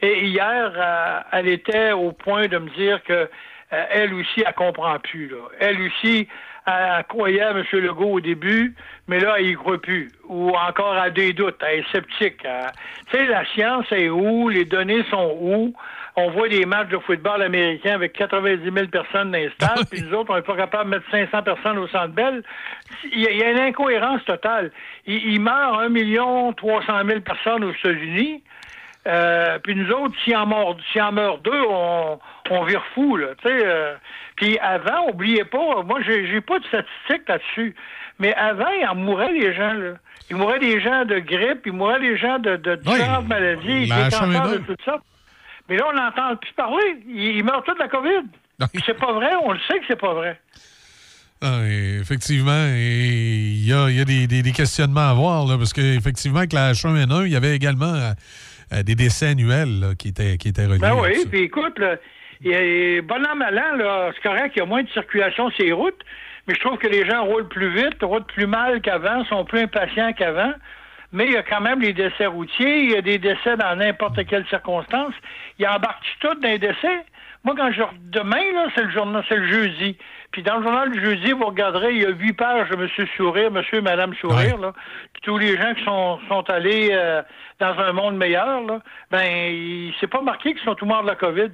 Et hier, euh, elle était au point de me dire que euh, elle aussi, elle comprend plus. Là. Elle aussi, elle, elle croyait à M. Legault au début, mais là, elle y croit plus. Ou encore à des doutes, elle est sceptique. Elle- Tu sais, la science est où? Les données sont où? On voit des matchs de football américain avec 90 000 personnes dans les stades, puis nous autres, on n'est pas capable de mettre 500 personnes au Centre Bell. Il y, a, y a une incohérence totale. Il, il meurt 1 million 300 000 personnes aux États-Unis. Euh, puis nous autres, s'il en meurt, en meurt deux, on, on vire fou, là. Euh, puis avant, oubliez pas, moi, j'ai, j'ai pas de statistiques là-dessus, mais avant, il en mourait les gens, là. Il mourait des gens de grippe, il mourait des gens de, de différentes maladies, la des cancers de H1N1. tout ça. Mais là, on n'entend plus parler. Ils, ils meurent tous de la COVID. C'est pas vrai, on le sait que c'est pas vrai. Ah, effectivement, il y a, il y a des, des- des questionnements à avoir, là, parce qu'effectivement, avec la H1N1, il y avait également euh, des décès annuels là, qui, étaient, qui étaient reliés. Ben oui, puis écoute, là, y a, bon an, mal an, c'est correct, il y a moins de circulation sur les routes, mais je trouve que les gens roulent plus vite, roulent plus mal qu'avant, sont plus impatients qu'avant. Mais il y a quand même les décès routiers, il y a des décès dans n'importe quelle circonstance. Il embarque tout dans les décès? Moi, quand je demain, là, c'est le journal, c'est le jeudi. Puis dans le journal du jeudi, vous regarderez, il y a huit pages de Monsieur Sourire, Monsieur et Madame Sourire, là. Puis tous les gens qui sont, sont allés euh, dans un monde meilleur, là, ben, il- c'est pas marqué qu'ils sont tous morts de la COVID.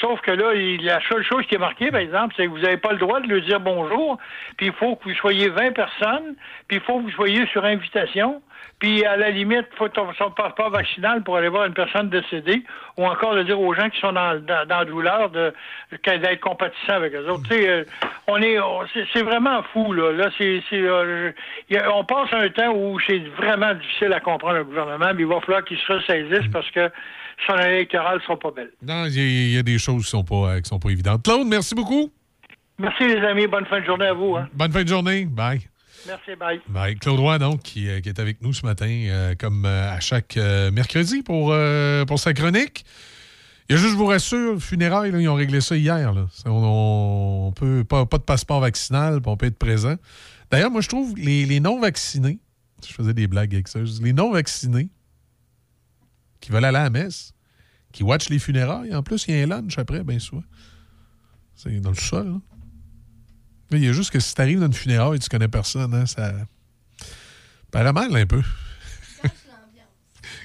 Sauf que là, il- la seule chose qui est marquée, par exemple, c'est que vous n'avez pas le droit de leur dire bonjour, puis il faut que vous soyez 20 personnes, puis il faut que vous soyez sur invitation, puis à la limite, il faut son passeport vaccinal pour aller voir une personne décédée, ou encore de dire aux gens qui sont dans, dans, dans la douleur de, d'être compatissants avec eux autres. Euh, on est, on- c'est, c'est vraiment fou, là. Là, c'est, c'est, euh, on passe un temps où c'est vraiment difficile à comprendre le gouvernement, mais il va falloir qu'il se ressaisisse parce que son année électorale sera pas belle. Non, il y, a- il y a des choses qui sont pas, euh, qui sont pas évidentes. Claude, merci beaucoup. Merci, les amis. Bonne fin de journée à vous. Hein. Bonne fin de journée. Bye. Merci, bye. Bye. Claude Roy, donc, qui, euh, qui est avec nous ce matin, euh, comme euh, à chaque mercredi pour, pour sa chronique. Et juste, je vous rassure, le funérailles, là, ils ont réglé ça hier. Là. On, peut pas, pas de passeport vaccinal, on peut être présent. D'ailleurs, moi, je trouve les, les non-vaccinés, je faisais des blagues avec ça, les non-vaccinés qui veulent aller à la messe, qui watchent les funérailles, en plus, il y a un lunch après, bien souvent. C'est dans le sol. là. Il y a juste que si tu arrives dans une funéraille et tu connais personne, hein, ça paraît mal un peu.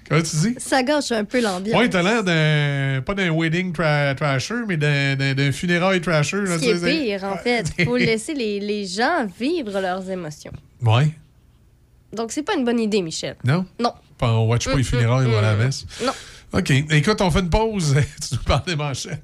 Comment tu dis? Ça gâche un peu l'ambiance. Oui, t'as l'air d'un. pas d'un wedding tra- trasher, mais d'un, funérail trasher. Ce c'est- pire, en fait. Il faut laisser les, les gens vivre leurs émotions. Ouais. Donc, c'est pas une bonne idée, Michel. Non? Non. Pas- On watch pas les funérailles, va à la messe. Non. OK. Écoute, on fait une pause. tu nous parles des manchettes.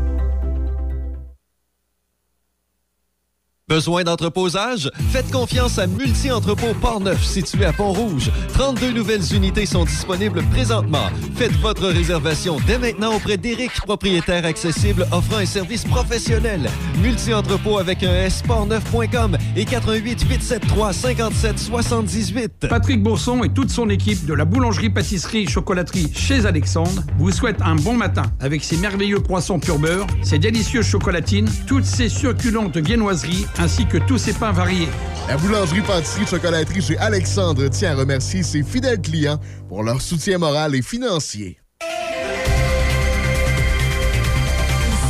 Besoin d'entreposage? Faites confiance à Multi-Entrepôt Port-Neuf, situé à Pont-Rouge. 32 nouvelles unités sont disponibles présentement. Faites votre réservation dès maintenant auprès d'Éric, propriétaire accessible offrant un service professionnel. Multi-Entrepôt avec un S, portneuf.com et 88 873 57 78. Patrick Bourson et toute son équipe de la boulangerie-pâtisserie-chocolaterie chez Alexandre vous souhaitent un bon matin avec ses merveilleux croissants pur beurre, ses délicieuses chocolatines, toutes ses succulentes viennoiseries ainsi que tous ses pains variés. La boulangerie pâtisserie chocolaterie chez Alexandre tient à remercier ses fidèles clients pour leur soutien moral et financier.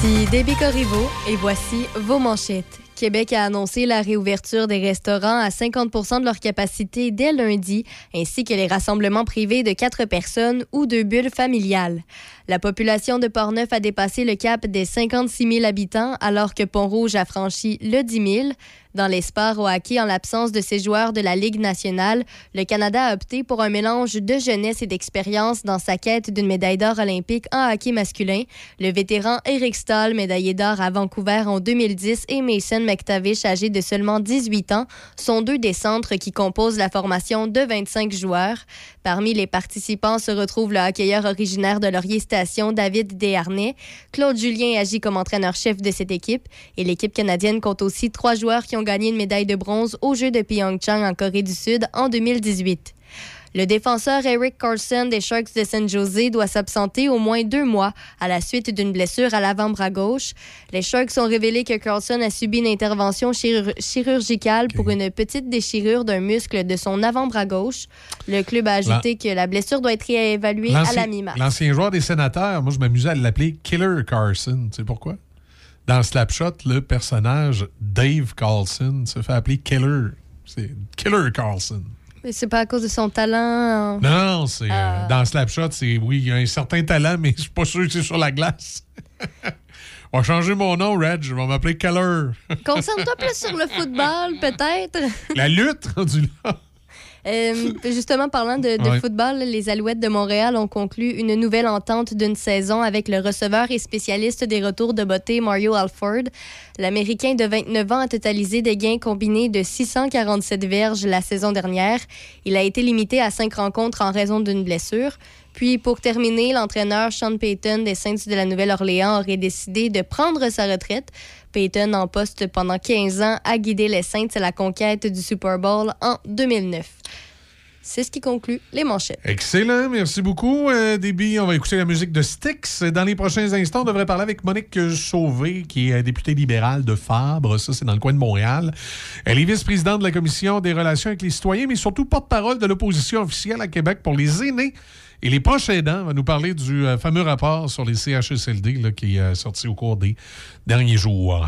Ici Déby Corriveau et voici vos manchettes. Québec a annoncé la réouverture des restaurants à 50% de leur capacité dès lundi, ainsi que les rassemblements privés de quatre personnes ou de bulles familiales. La population de Portneuf a dépassé le cap des 56 000 habitants, alors que Pont-Rouge a franchi le 10 000. Dans les sports au hockey, en l'absence de ses joueurs de la Ligue nationale, le Canada a opté pour un mélange de jeunesse et d'expérience dans sa quête d'une médaille d'or olympique en hockey masculin. Le vétéran Eric Stahl, médaillé d'or à Vancouver en 2010, et Mason McTavish, âgé de seulement 18 ans, sont deux des centres qui composent la formation de 25 joueurs. Parmi les participants se retrouve le hockeyeur originaire de Laurier Station, David Desharnais. Claude Julien agit comme entraîneur-chef de cette équipe et l'équipe canadienne compte aussi trois joueurs qui ont gagné une médaille de bronze aux Jeux de Pyeongchang en Corée du Sud en 2018. Le défenseur Eric Carlson des Sharks de San Jose doit s'absenter au moins deux mois à la suite d'une blessure à l'avant-bras gauche. Les Sharks ont révélé que Carlson a subi une intervention chirur- chirurgicale pour une petite déchirure d'un muscle de son avant-bras gauche. Le club a ajouté que la blessure doit être réévaluée à la mi-mars. l'ancien joueur des sénateurs, moi, je m'amusais à l'appeler Killer Carson. Tu sais pourquoi? Dans Slapshot, le personnage Dave Carlson se fait appeler Killer. C'est Killer Carlson. Mais c'est pas à cause de son talent. en- Non, c'est euh, Ah. dans Slapshot, c'est oui, il y a un certain talent, mais je suis pas sûr que c'est sur la glace. On va changer mon nom, Reg. Je vais m'appeler Keller. Concentre-toi plus sur le football, peut-être. la lutte, rendu là. Euh, justement, parlant de, de Ouais. football, les Alouettes de Montréal ont conclu une nouvelle entente d'une saison avec le receveur et spécialiste des retours de beauté Mario Alford. L'Américain de 29 ans a totalisé des gains combinés de 647 verges la saison dernière. Il a été limité à cinq rencontres en raison d'une blessure. Puis, pour terminer, l'entraîneur Sean Payton des Saints de la Nouvelle-Orléans aurait décidé de prendre sa retraite. Payton, en poste pendant 15 ans, a guidé les Saints à la conquête du Super Bowl en 2009. C'est ce qui conclut les manchettes. Excellent, merci beaucoup. Euh, on va écouter la musique de Styx. Dans les prochains instants, on devrait parler avec Monique Sauvé, qui est députée libérale de Fabre. Ça, c'est dans le coin de Montréal. Elle est vice-présidente de la Commission des relations avec les citoyens, mais surtout porte-parole de l'opposition officielle à Québec pour les aînés et les proches aidants. Va nous parler du euh, fameux rapport sur les CHSLD là, qui est euh, sorti au cours des derniers jours.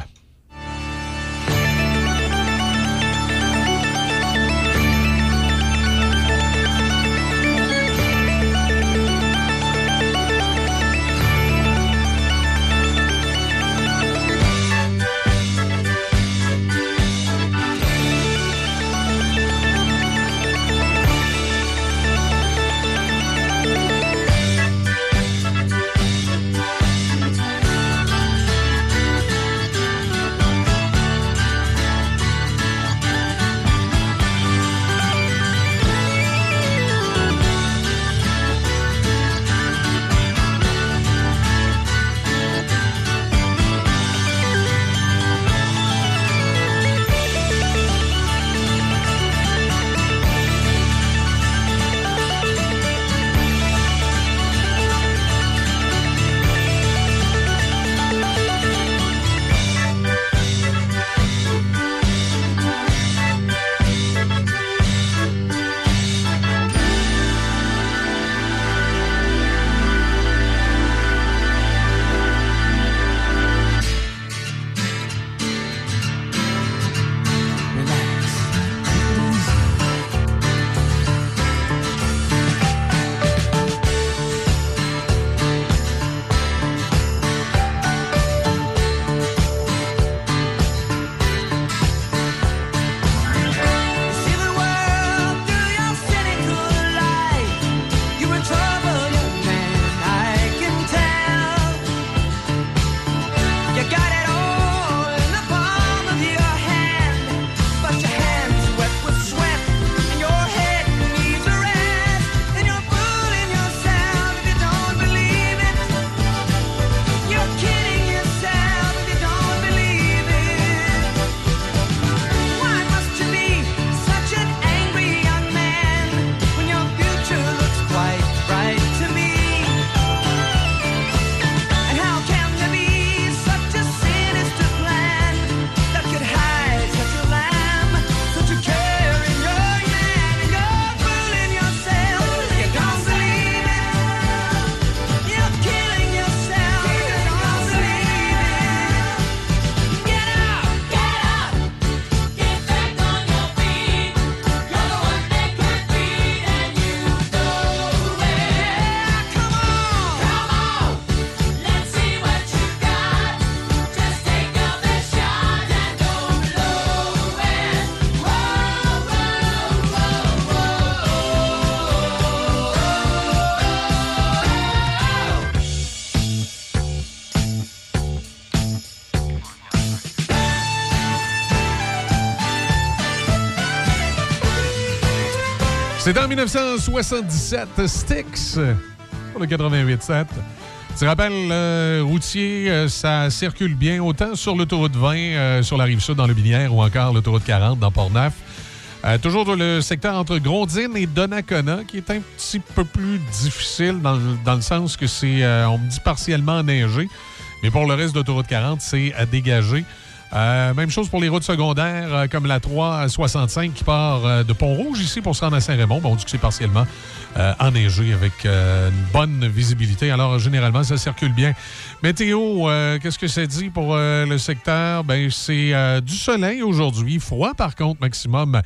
C'était en 1977, Styx, pour le 88.7. Petit rappel euh, routier, euh, ça circule bien autant sur l'autoroute 20, euh, sur la rive sud dans le Binière, ou encore l'autoroute 40 dans Port-Neuf. Euh, toujours dans le secteur entre Grondine et Donnacona, qui est un petit peu plus difficile dans, le- dans le sens que c'est, on me dit, partiellement enneigé. Mais pour le reste de l'autoroute 40, c'est à dégager. Euh, même chose pour les routes secondaires, euh, comme la 365 qui part euh, de Pont-Rouge ici pour se rendre à Saint-Raymond. Bon, on dit que c'est partiellement enneigé avec une bonne visibilité. Alors, généralement, ça circule bien. Météo, qu'est-ce que ça dit pour le secteur? Ben, c'est du soleil aujourd'hui. Froid, par contre, maximum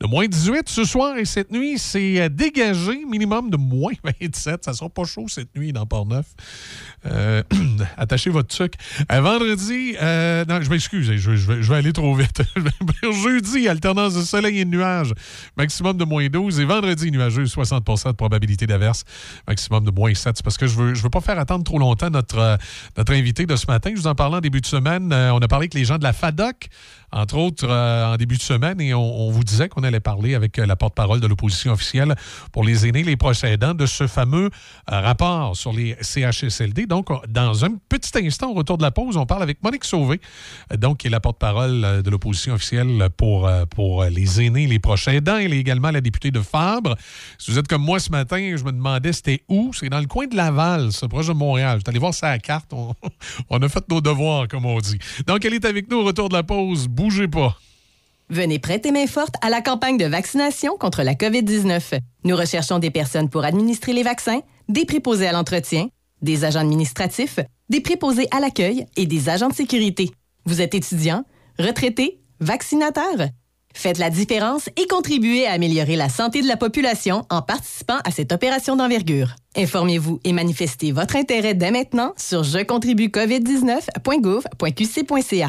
de moins 18 ce soir et cette nuit. C'est dégagé, minimum de moins 27. Ça sera pas chaud cette nuit dans Port-Neuf. Attachez votre truc. Vendredi, non, je m'excuse, je, vais, aller trop vite. Jeudi, alternance de soleil et de nuages, maximum de moins 12. Et vendredi, nuageux, 60% de probabilité d'averse, maximum de moins 7. C'est parce que je veux, je veux pas faire attendre trop longtemps notre, euh, notre invité de ce matin. Je vous en parlais en début de semaine. Euh, on a parlé avec les gens de la FADOC, entre autres, euh, en début de semaine, et on, vous disait qu'on allait parler avec euh, la porte-parole de l'opposition officielle pour les aînés, les proches aidants, de ce fameux euh, rapport sur les CHSLD. Donc, on- dans un petit instant, au retour de la pause, on parle avec Monique Sauvé, donc, qui est la porte-parole de l'opposition officielle pour, pour les aînés, les proches. Elle est également la députée de Fabre. Si vous êtes comme moi ce matin, je me demandais c'était où? C'est dans le coin de Laval, ça, proche de Montréal. Je suis allé voir ça à la carte. On, on a fait nos devoirs, comme on dit. Donc, elle est avec nous au retour de la pause. Bougez pas. Venez prêter main forte à la campagne de vaccination contre la COVID-19. Nous recherchons des personnes pour administrer les vaccins, des préposés à l'entretien, des agents administratifs, des préposés à l'accueil et des agents de sécurité. Vous êtes étudiant, retraité, vaccinateur? Faites la différence et contribuez à améliorer la santé de la population en participant à cette opération d'envergure. Informez-vous et manifestez votre intérêt dès maintenant sur jecontribuecovid19.gouv.qc.ca.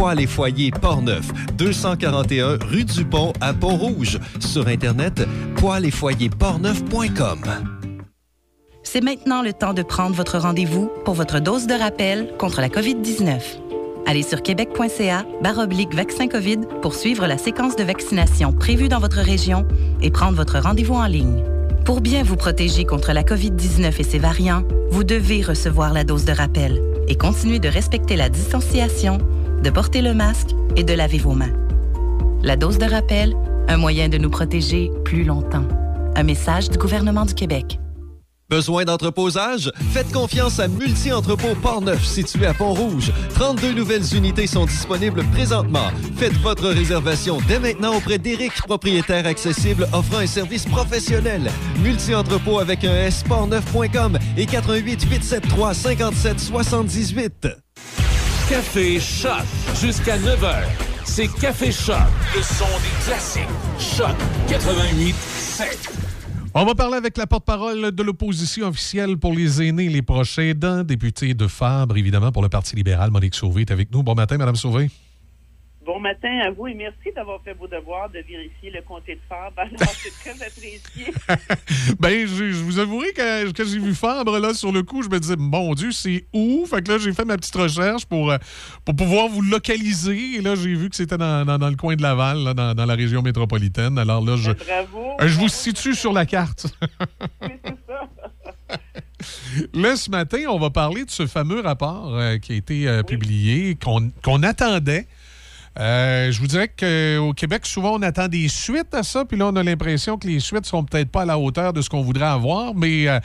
Poêles et foyers Portneuf, 241 rue du Pont à Pont-Rouge. Sur Internet, poêles et portneuf.com. C'est maintenant le temps de prendre votre rendez-vous pour votre dose de rappel contre la COVID-19. Allez sur québec.ca baroblique vaccin COVID pour suivre la séquence de vaccination prévue dans votre région et prendre votre rendez-vous en ligne. Pour bien vous protéger contre la COVID-19 et ses variants, vous devez recevoir la dose de rappel et continuer de respecter la distanciation, de porter le masque et de laver vos mains. La dose de rappel, un moyen de nous protéger plus longtemps. Un message du gouvernement du Québec. Besoin d'entreposage? Faites confiance à Multi-Entrepôt Portneuf, situé à Pont-Rouge. 32 nouvelles unités sont disponibles présentement. Faites votre réservation dès maintenant auprès d'Éric, propriétaire accessible offrant un service professionnel. Multi-Entrepôt avec un S, portneuf.com et 88 873 57 78. Café Choc jusqu'à 9h. C'est Café Choc, le son des classiques. Choc 88 7. On va parler avec la porte-parole de l'opposition officielle pour les aînés, les proches aidants, député de Fabre, évidemment, pour le Parti libéral. Monique Sauvé est avec nous. Bon matin, Madame Sauvé. Bon matin à vous et merci d'avoir fait vos devoirs de vérifier le comté de Fabre. Alors, c'est très apprécié. ben, je, je vous avouerai que quand j'ai vu Fabre, là, sur le coup, je me disais, mon Dieu, c'est où? Fait que là, j'ai fait ma petite recherche pour, euh, pour pouvoir vous localiser. Et là, j'ai vu que c'était dans, dans- dans le coin de Laval, là, dans, dans la région métropolitaine. Alors là, je, Bravo. euh, je vous situe sur la carte. Là, ce matin, on va parler de ce fameux rapport euh, qui a été euh, publié, qu'on qu'on attendait. Euh, je vous dirais qu'au Québec, souvent, on attend des suites à ça, puis là, on a l'impression que les suites sont peut-être pas à la hauteur de ce qu'on voudrait avoir, mais euh,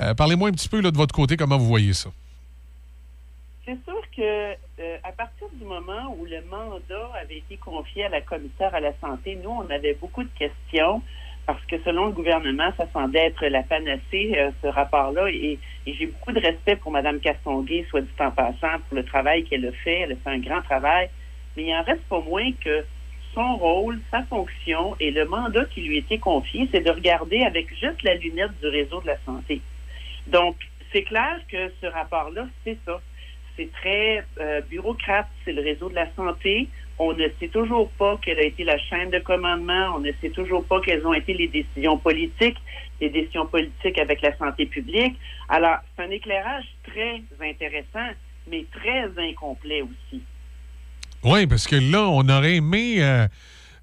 euh, parlez-moi un petit peu de votre côté, comment vous voyez ça? C'est sûr que euh, à partir du moment où le mandat avait été confié à la commissaire à la santé, nous, on avait beaucoup de questions parce que selon le gouvernement, ça semblait être la panacée, euh, ce rapport-là. Et, et j'ai beaucoup de respect pour Mme Castonguay, soit dit en passant, pour le travail qu'elle a fait. Elle a fait un grand travail. Mais il en reste pas moins que son rôle, sa fonction et le mandat qui lui été confié, c'est de regarder avec juste la lunette du réseau de la santé. Donc, c'est clair que ce rapport-là, c'est ça. C'est très euh, bureaucrate, c'est le réseau de la santé. On ne sait toujours pas quelle a été la chaîne de commandement. On ne sait toujours pas quelles ont été les décisions politiques, les décisions politiques avec la santé publique. Alors, c'est un éclairage très intéressant, mais très incomplet aussi. Oui, parce que là, on aurait aimé euh,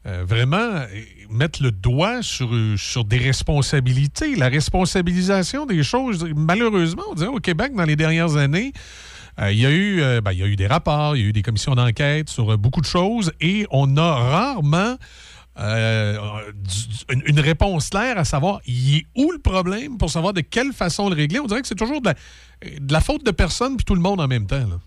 euh, vraiment euh, mettre le doigt sur, sur des responsabilités, la responsabilisation des choses. Malheureusement, on dirait au Québec, dans les dernières années, il, y a eu, ben, y a eu des rapports, il y a eu des commissions d'enquête sur beaucoup de choses et on a rarement une, une réponse claire à savoir il est où le problème pour savoir de quelle façon le régler. On dirait que c'est toujours de la, de la faute de personne puis tout le monde en même temps. Là.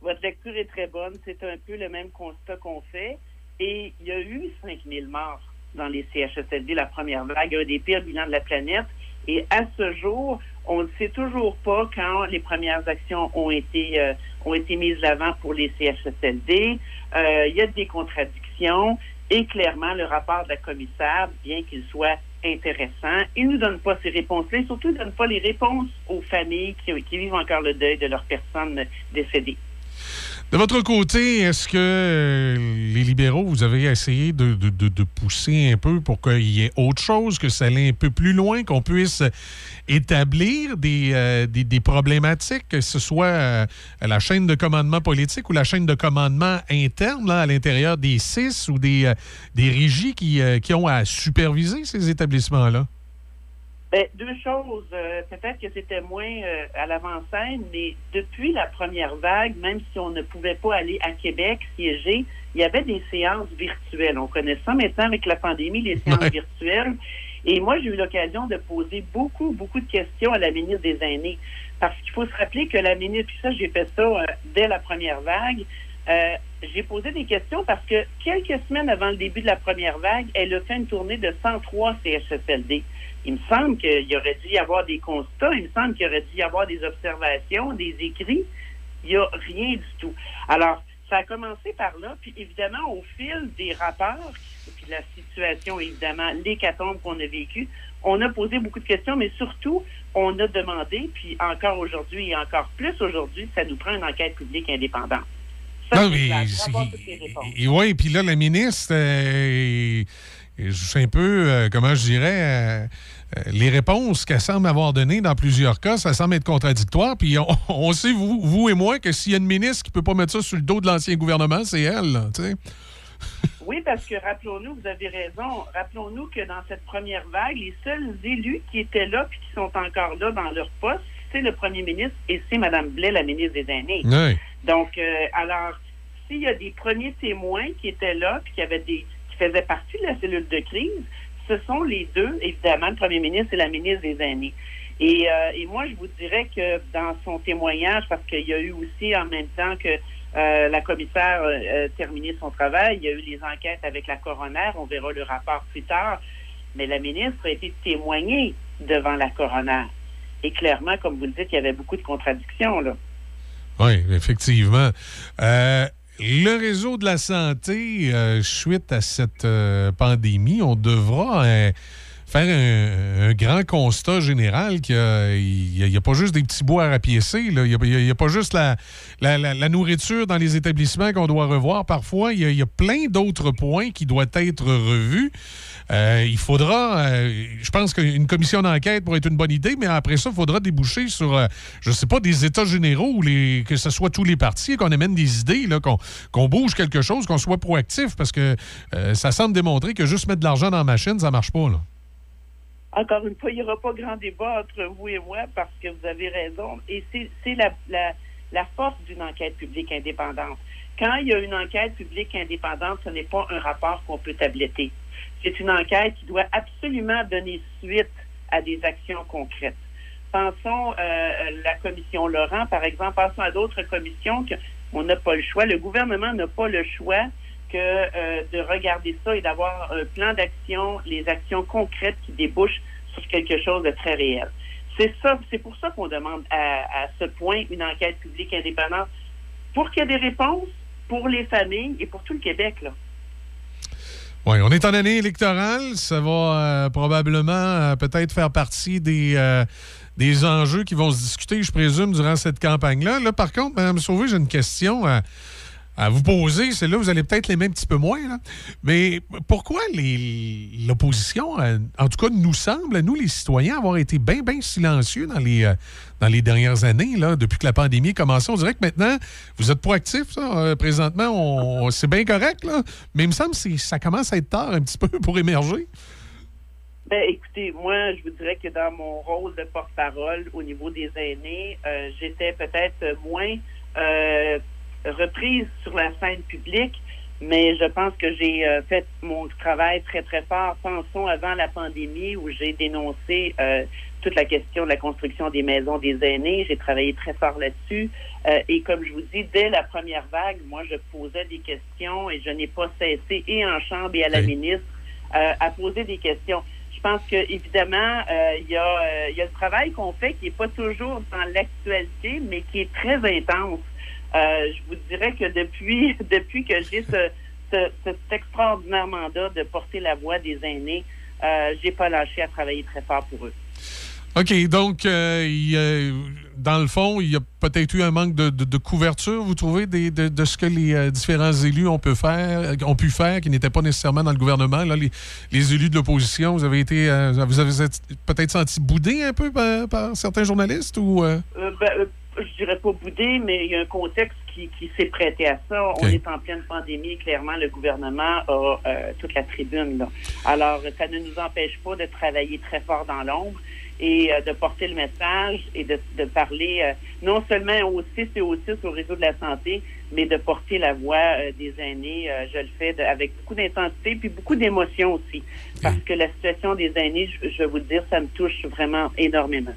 Votre lecture est très bonne. C'est un peu le même constat qu'on fait. Et il y a eu 5000 morts dans les CHSLD, la première vague, un des pires bilans de la planète. Et à ce jour, on ne sait toujours pas quand les premières actions ont été, euh, ont été mises l'avant pour les CHSLD. Euh, il y a des contradictions. Et clairement, le rapport de la commissaire, bien qu'il soit intéressant, il ne nous donne pas ces réponses-là. Surtout, il ne donne pas les réponses aux familles qui, qui vivent encore le deuil de leurs personnes décédées. De votre côté, est-ce que euh, les libéraux, vous avez essayé de, pousser un peu pour qu'il y ait autre chose, que ça aille un peu plus loin, qu'on puisse établir des, euh, problématiques, que ce soit euh, la chaîne de commandement politique ou la chaîne de commandement interne à l'intérieur des CIS ou des, des régies qui, qui ont à superviser ces établissements-là? Ben, deux choses. Euh, peut-être que c'était moins euh, à l'avant-scène, mais depuis la première vague, même si on ne pouvait pas aller à Québec siéger, il y avait des séances virtuelles. On connaît ça maintenant avec la pandémie, les séances virtuelles. Et moi, j'ai eu l'occasion de poser beaucoup, beaucoup de questions à la ministre des Aînés. Parce qu'il faut se rappeler que la ministre, puis ça, j'ai fait ça euh, dès la première vague, j'ai posé des questions parce que quelques semaines avant le début de la première vague, elle a fait une tournée de 103 CHSLD. Il me semble qu'il y aurait dû y avoir des constats, il me semble qu'il y aurait dû y avoir des observations, des écrits. Il n'y a rien du tout. Alors, ça a commencé par là, puis évidemment, au fil des rapports, puis la situation, évidemment, l'hécatombe qu'on a vécu, on a posé beaucoup de questions, mais surtout, on a demandé, puis encore aujourd'hui et encore plus aujourd'hui, ça nous prend une enquête publique indépendante. Ça, non, mais, oui, puis là, la ministre, euh, je sais un peu, euh, comment je dirais, euh, euh, les réponses qu'elle semble avoir données dans plusieurs cas, ça semble être contradictoire. Puis on, sait, vous, vous, et moi, que s'il y a une ministre qui ne peut pas mettre ça sur le dos de l'ancien gouvernement, c'est elle. Là, oui, parce que rappelons-nous, vous avez raison, rappelons-nous que dans cette première vague, les seuls élus qui étaient là puis qui sont encore là dans leur poste, c'est le premier ministre et c'est Mme Blais, la ministre des Aînés. Donc, alors, s'il y a des premiers témoins qui étaient là puis qui avaient des faisaient partie de la cellule de crise, ce sont les deux, évidemment, le premier ministre et la ministre des Aînés. Et, euh, et moi, je vous dirais que dans son témoignage, parce qu'il y a eu aussi en même temps que euh, la commissaire euh, a terminé son travail, il y a eu les enquêtes avec la coroner, on verra le rapport plus tard, mais la ministre a été témoignée devant la coroner. Et clairement, comme vous le dites, il y avait beaucoup de contradictions, là. Oui, effectivement. Euh, le réseau de la santé, euh, suite à cette euh, pandémie, on devra euh, faire un, grand constat général qu'il n'y a, pas juste des petits bois à rapiécer. Il n'y a, pas juste la, nourriture dans les établissements qu'on doit revoir. Parfois, il y a, plein d'autres points qui doivent être revus. Euh, il faudra, euh, je pense qu'une commission d'enquête pourrait être une bonne idée, mais après ça, il faudra déboucher sur, euh, je ne sais pas, des états généraux, ou les, que ce soit tous les partis, qu'on amène des idées, qu'on bouge quelque chose, qu'on soit proactif, parce que ça semble démontrer que juste mettre de l'argent dans la machine, ça marche pas. Là. Encore une fois, il n'y aura pas grand débat entre vous et moi parce que vous avez raison. Et c'est la, force d'une enquête publique indépendante. Quand il y a une enquête publique indépendante, ce n'est pas un rapport qu'on peut tabletter. C'est une enquête qui doit absolument donner suite à des actions concrètes. Pensons euh, la commission Laurent, par exemple, pensons à d'autres commissions qu'on n'a pas le choix. Le gouvernement n'a pas le choix que euh, de regarder ça et d'avoir un plan d'action, les actions concrètes qui débouchent sur quelque chose de très réel. C'est ça, c'est pour ça qu'on demande à, ce point une enquête publique indépendante pour qu'il y ait des réponses pour les familles et pour tout le Québec. Là. Oui, on est en année électorale. Ça va euh, probablement euh, peut-être faire partie des, des enjeux qui vont se discuter, je présume, durant cette campagne-là. Là, par contre, Mme Sauvé, j'ai une question à, vous poser. Celle-là, vous allez peut-être l'aimer un petit peu moins. là. Mais pourquoi l'opposition, euh, en tout cas, nous semble, nous, les citoyens, avoir été bien, bien silencieux dans les, euh, dans les dernières années, là, depuis que la pandémie a commencé? On dirait que maintenant, vous êtes proactifs. Euh, présentement, c'est bien correct, là. Mais il me semble que c'est- ça commence à être tard un petit peu pour émerger. Ben, écoutez, moi, je vous dirais que dans mon rôle de porte-parole au niveau des aînés, j'étais peut-être moins reprise sur la scène publique, mais je pense que j'ai euh, fait mon travail très, très fort. Pensons avant la pandémie où j'ai dénoncé euh, toute la question de la construction des maisons des aînés. J'ai travaillé très fort là-dessus. Euh, et comme je vous dis, dès la première vague, moi, je posais des questions et je n'ai pas cessé, et en Chambre et à la ministre, euh, à poser des questions. Je pense que évidemment, euh, il y, a, euh, il y a le travail qu'on fait qui n'est pas toujours dans l'actualité, mais qui est très intense. Euh, je vous dirais que depuis, depuis que j'ai ce, ce- cet extraordinaire mandat de porter la voix des aînés, euh, j'ai pas lâché à travailler très fort pour eux. OK, donc, euh, il y a- dans le fond, il y a peut-être eu un manque de, de- de couverture, vous trouvez, des- de, de ce que les euh, différents élus ont pu faire, ont pu faire qui n'étaient pas nécessairement dans le gouvernement? Là, les, les élus de l'opposition, vous avez été, euh, vous avez peut-être senti boudé un peu par, par certains journalistes ou... euh? Ben, je dirais pas boudé, mais il y a un contexte qui, qui s'est prêté à ça. On est en pleine pandémie. Clairement, le gouvernement a euh, toute la tribune. Là. Alors, ça ne nous empêche pas de travailler très fort dans l'ombre et euh, de porter le message et de, de parler euh, non seulement au 6 et au 6 au réseau de la santé, mais de porter la voix euh, des aînés. Euh, je le fais de- avec beaucoup d'intensité puis beaucoup d'émotion aussi. Parce que la situation des aînés, je, je vais vous le dire, ça me touche vraiment énormément.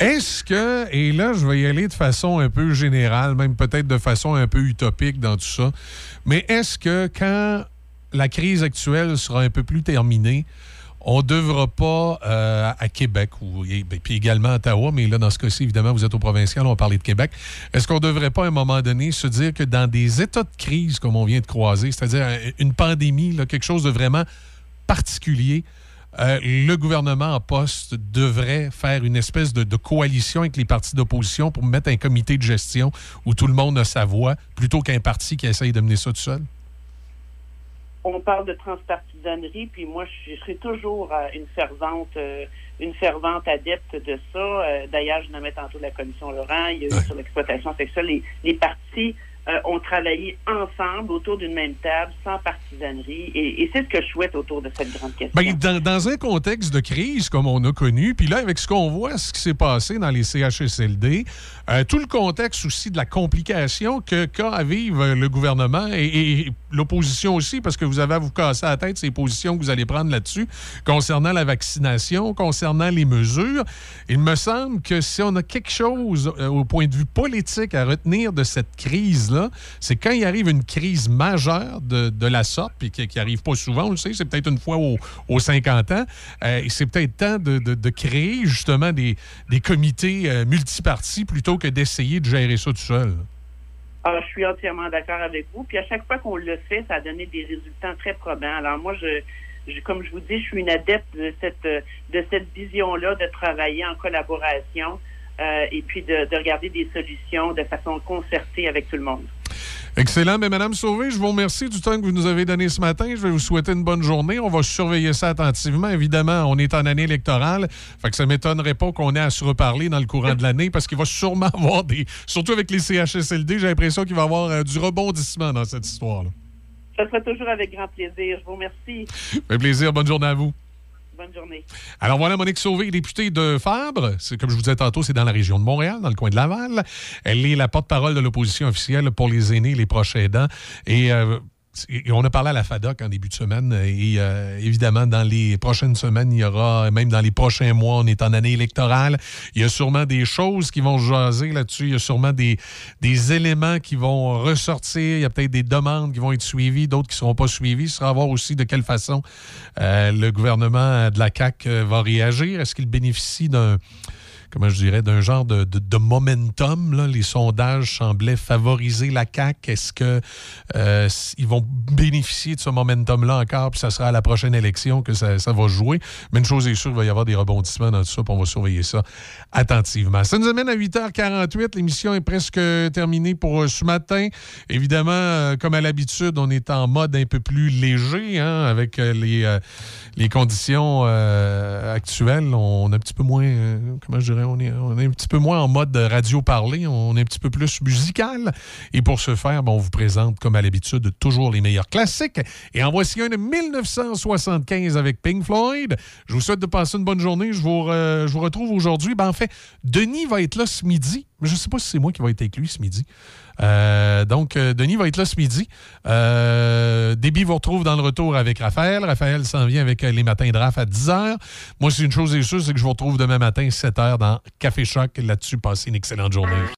Est-ce que, et là, je vais y aller de façon un peu générale, même peut-être de façon un peu utopique dans tout ça, mais est-ce que quand la crise actuelle sera un peu plus terminée, on ne devra pas, euh, à Québec, ou, et, ben, puis également à Ottawa, mais là, dans ce cas-ci, évidemment, vous êtes au provincial, on va parler de Québec, est-ce qu'on ne devrait pas, à un moment donné, se dire que dans des états de crise comme on vient de croiser, c'est-à-dire euh, une pandémie, quelque chose de vraiment particulier, euh, le gouvernement en poste devrait faire une espèce de, de coalition avec les partis d'opposition pour mettre un comité de gestion où tout le monde a sa voix, plutôt qu'un parti qui essaye de mener ça tout seul? on parle de transpartisanerie, puis moi, je, je serai toujours euh, une fervente, euh, une fervente adepte de ça. Euh, D'ailleurs, je nommais tantôt la commission Laurent, il y a eu sur l'exploitation sexuelle. Les, les partis euh, ont travaillé ensemble autour d'une même table, sans partisanerie, et, c'est ce que je souhaite autour de cette grande question. Ben, dans, un contexte de crise comme on a connu, puis là, avec ce qu'on voit, ce qui s'est passé dans les CHSLD, euh, tout le contexte aussi de la complication que qu'a à vivre le gouvernement et, l'opposition aussi, parce que vous avez à vous casser la tête ces positions que vous allez prendre là-dessus, concernant la vaccination, concernant les mesures. Il me semble que si on a quelque chose euh, au point de vue politique à retenir de cette c'est quand il arrive une crise majeure de, la sorte, puis qui n'arrive pas souvent, on le sait, c'est peut-être une fois au- aux 50 ans, euh, c'est peut-être temps de, créer justement des, comités euh, multipartis plutôt que d'essayer de gérer ça tout seul. Ah, je suis entièrement d'accord avec vous. Puis à chaque fois qu'on le fait, ça a donné des résultats très probants. Alors moi, je, comme je vous dis, je suis une adepte de cette vision-là de travailler en collaboration euh, et puis de, de regarder des solutions de façon concertée avec tout le monde. Excellent. Mais Madame Sauvé, je vous remercie du temps que vous nous avez donné ce matin. Je vais vous souhaiter une bonne journée. On va surveiller ça attentivement. Évidemment, on est en année électorale. Fait que ça ne m'étonnerait pas qu'on ait à se reparler dans le courant de l'année parce qu'il va sûrement avoir des. Surtout avec les CHSLD, j'ai l'impression qu'il va y avoir euh, du rebondissement dans cette histoire-là. Ça sera toujours avec grand plaisir. Je vous remercie. Fait plaisir. Bonne journée à vous. Bonne journée. Alors voilà Monique Sauvé, députée de Fabre. C'est comme je vous disais tantôt, c'est dans la région de Montréal, dans le coin de Laval. Elle est la porte-parole de l'opposition officielle pour les aînés, les proches aidants. Et euh, on a parlé à la FADOC en début de semaine et euh, évidemment, dans les prochaines semaines, il y aura, même dans les prochains mois, on est en année électorale, il y a sûrement des choses qui vont se jaser là-dessus, il y a sûrement des, éléments qui vont ressortir, il y a peut-être des demandes qui vont être suivies, d'autres qui ne seront pas suivies. Ce sera à voir aussi de quelle façon euh, le gouvernement de la CAQ euh, va réagir. Est-ce qu'il bénéficie d'un comment je dirais, d'un genre de, de- momentum. là. Les sondages semblaient favoriser la CAQ. Est-ce que euh, ils vont bénéficier de ce momentum-là encore, puis ça sera à la prochaine élection que ça, ça va jouer? Mais une chose est sûre, il va y avoir des rebondissements dans tout ça, puis on va surveiller ça attentivement. Ça nous amène à 8h48. L'émission est presque terminée pour euh, ce matin. Évidemment, euh, comme à l'habitude, on est en mode un peu plus léger, hein, avec euh, les, les conditions actuelles. On est un petit peu moins, comment je dirais, on est, un petit peu moins en mode radio parlé. On est un petit peu plus musical. Et pour ce faire, ben, on vous présente, comme à l'habitude, toujours les meilleurs classiques. Et en voici un de 1975 avec Pink Floyd. Je vous souhaite de passer une bonne journée. Je vous, vous retrouve aujourd'hui. Ben, en fait, Denis va être là ce midi. Mais je ne sais pas si c'est moi qui va être avec lui ce midi. Euh, donc, euh, Denis va être là ce midi. Euh, vous retrouve dans le retour avec Raphaël. Raphaël s'en vient avec euh, les matins de RAF à 10h. Moi, c'est une chose est sûre, c'est que je vous retrouve demain matin, 7h, dans Café Choc. Là-dessus, passez une excellente journée.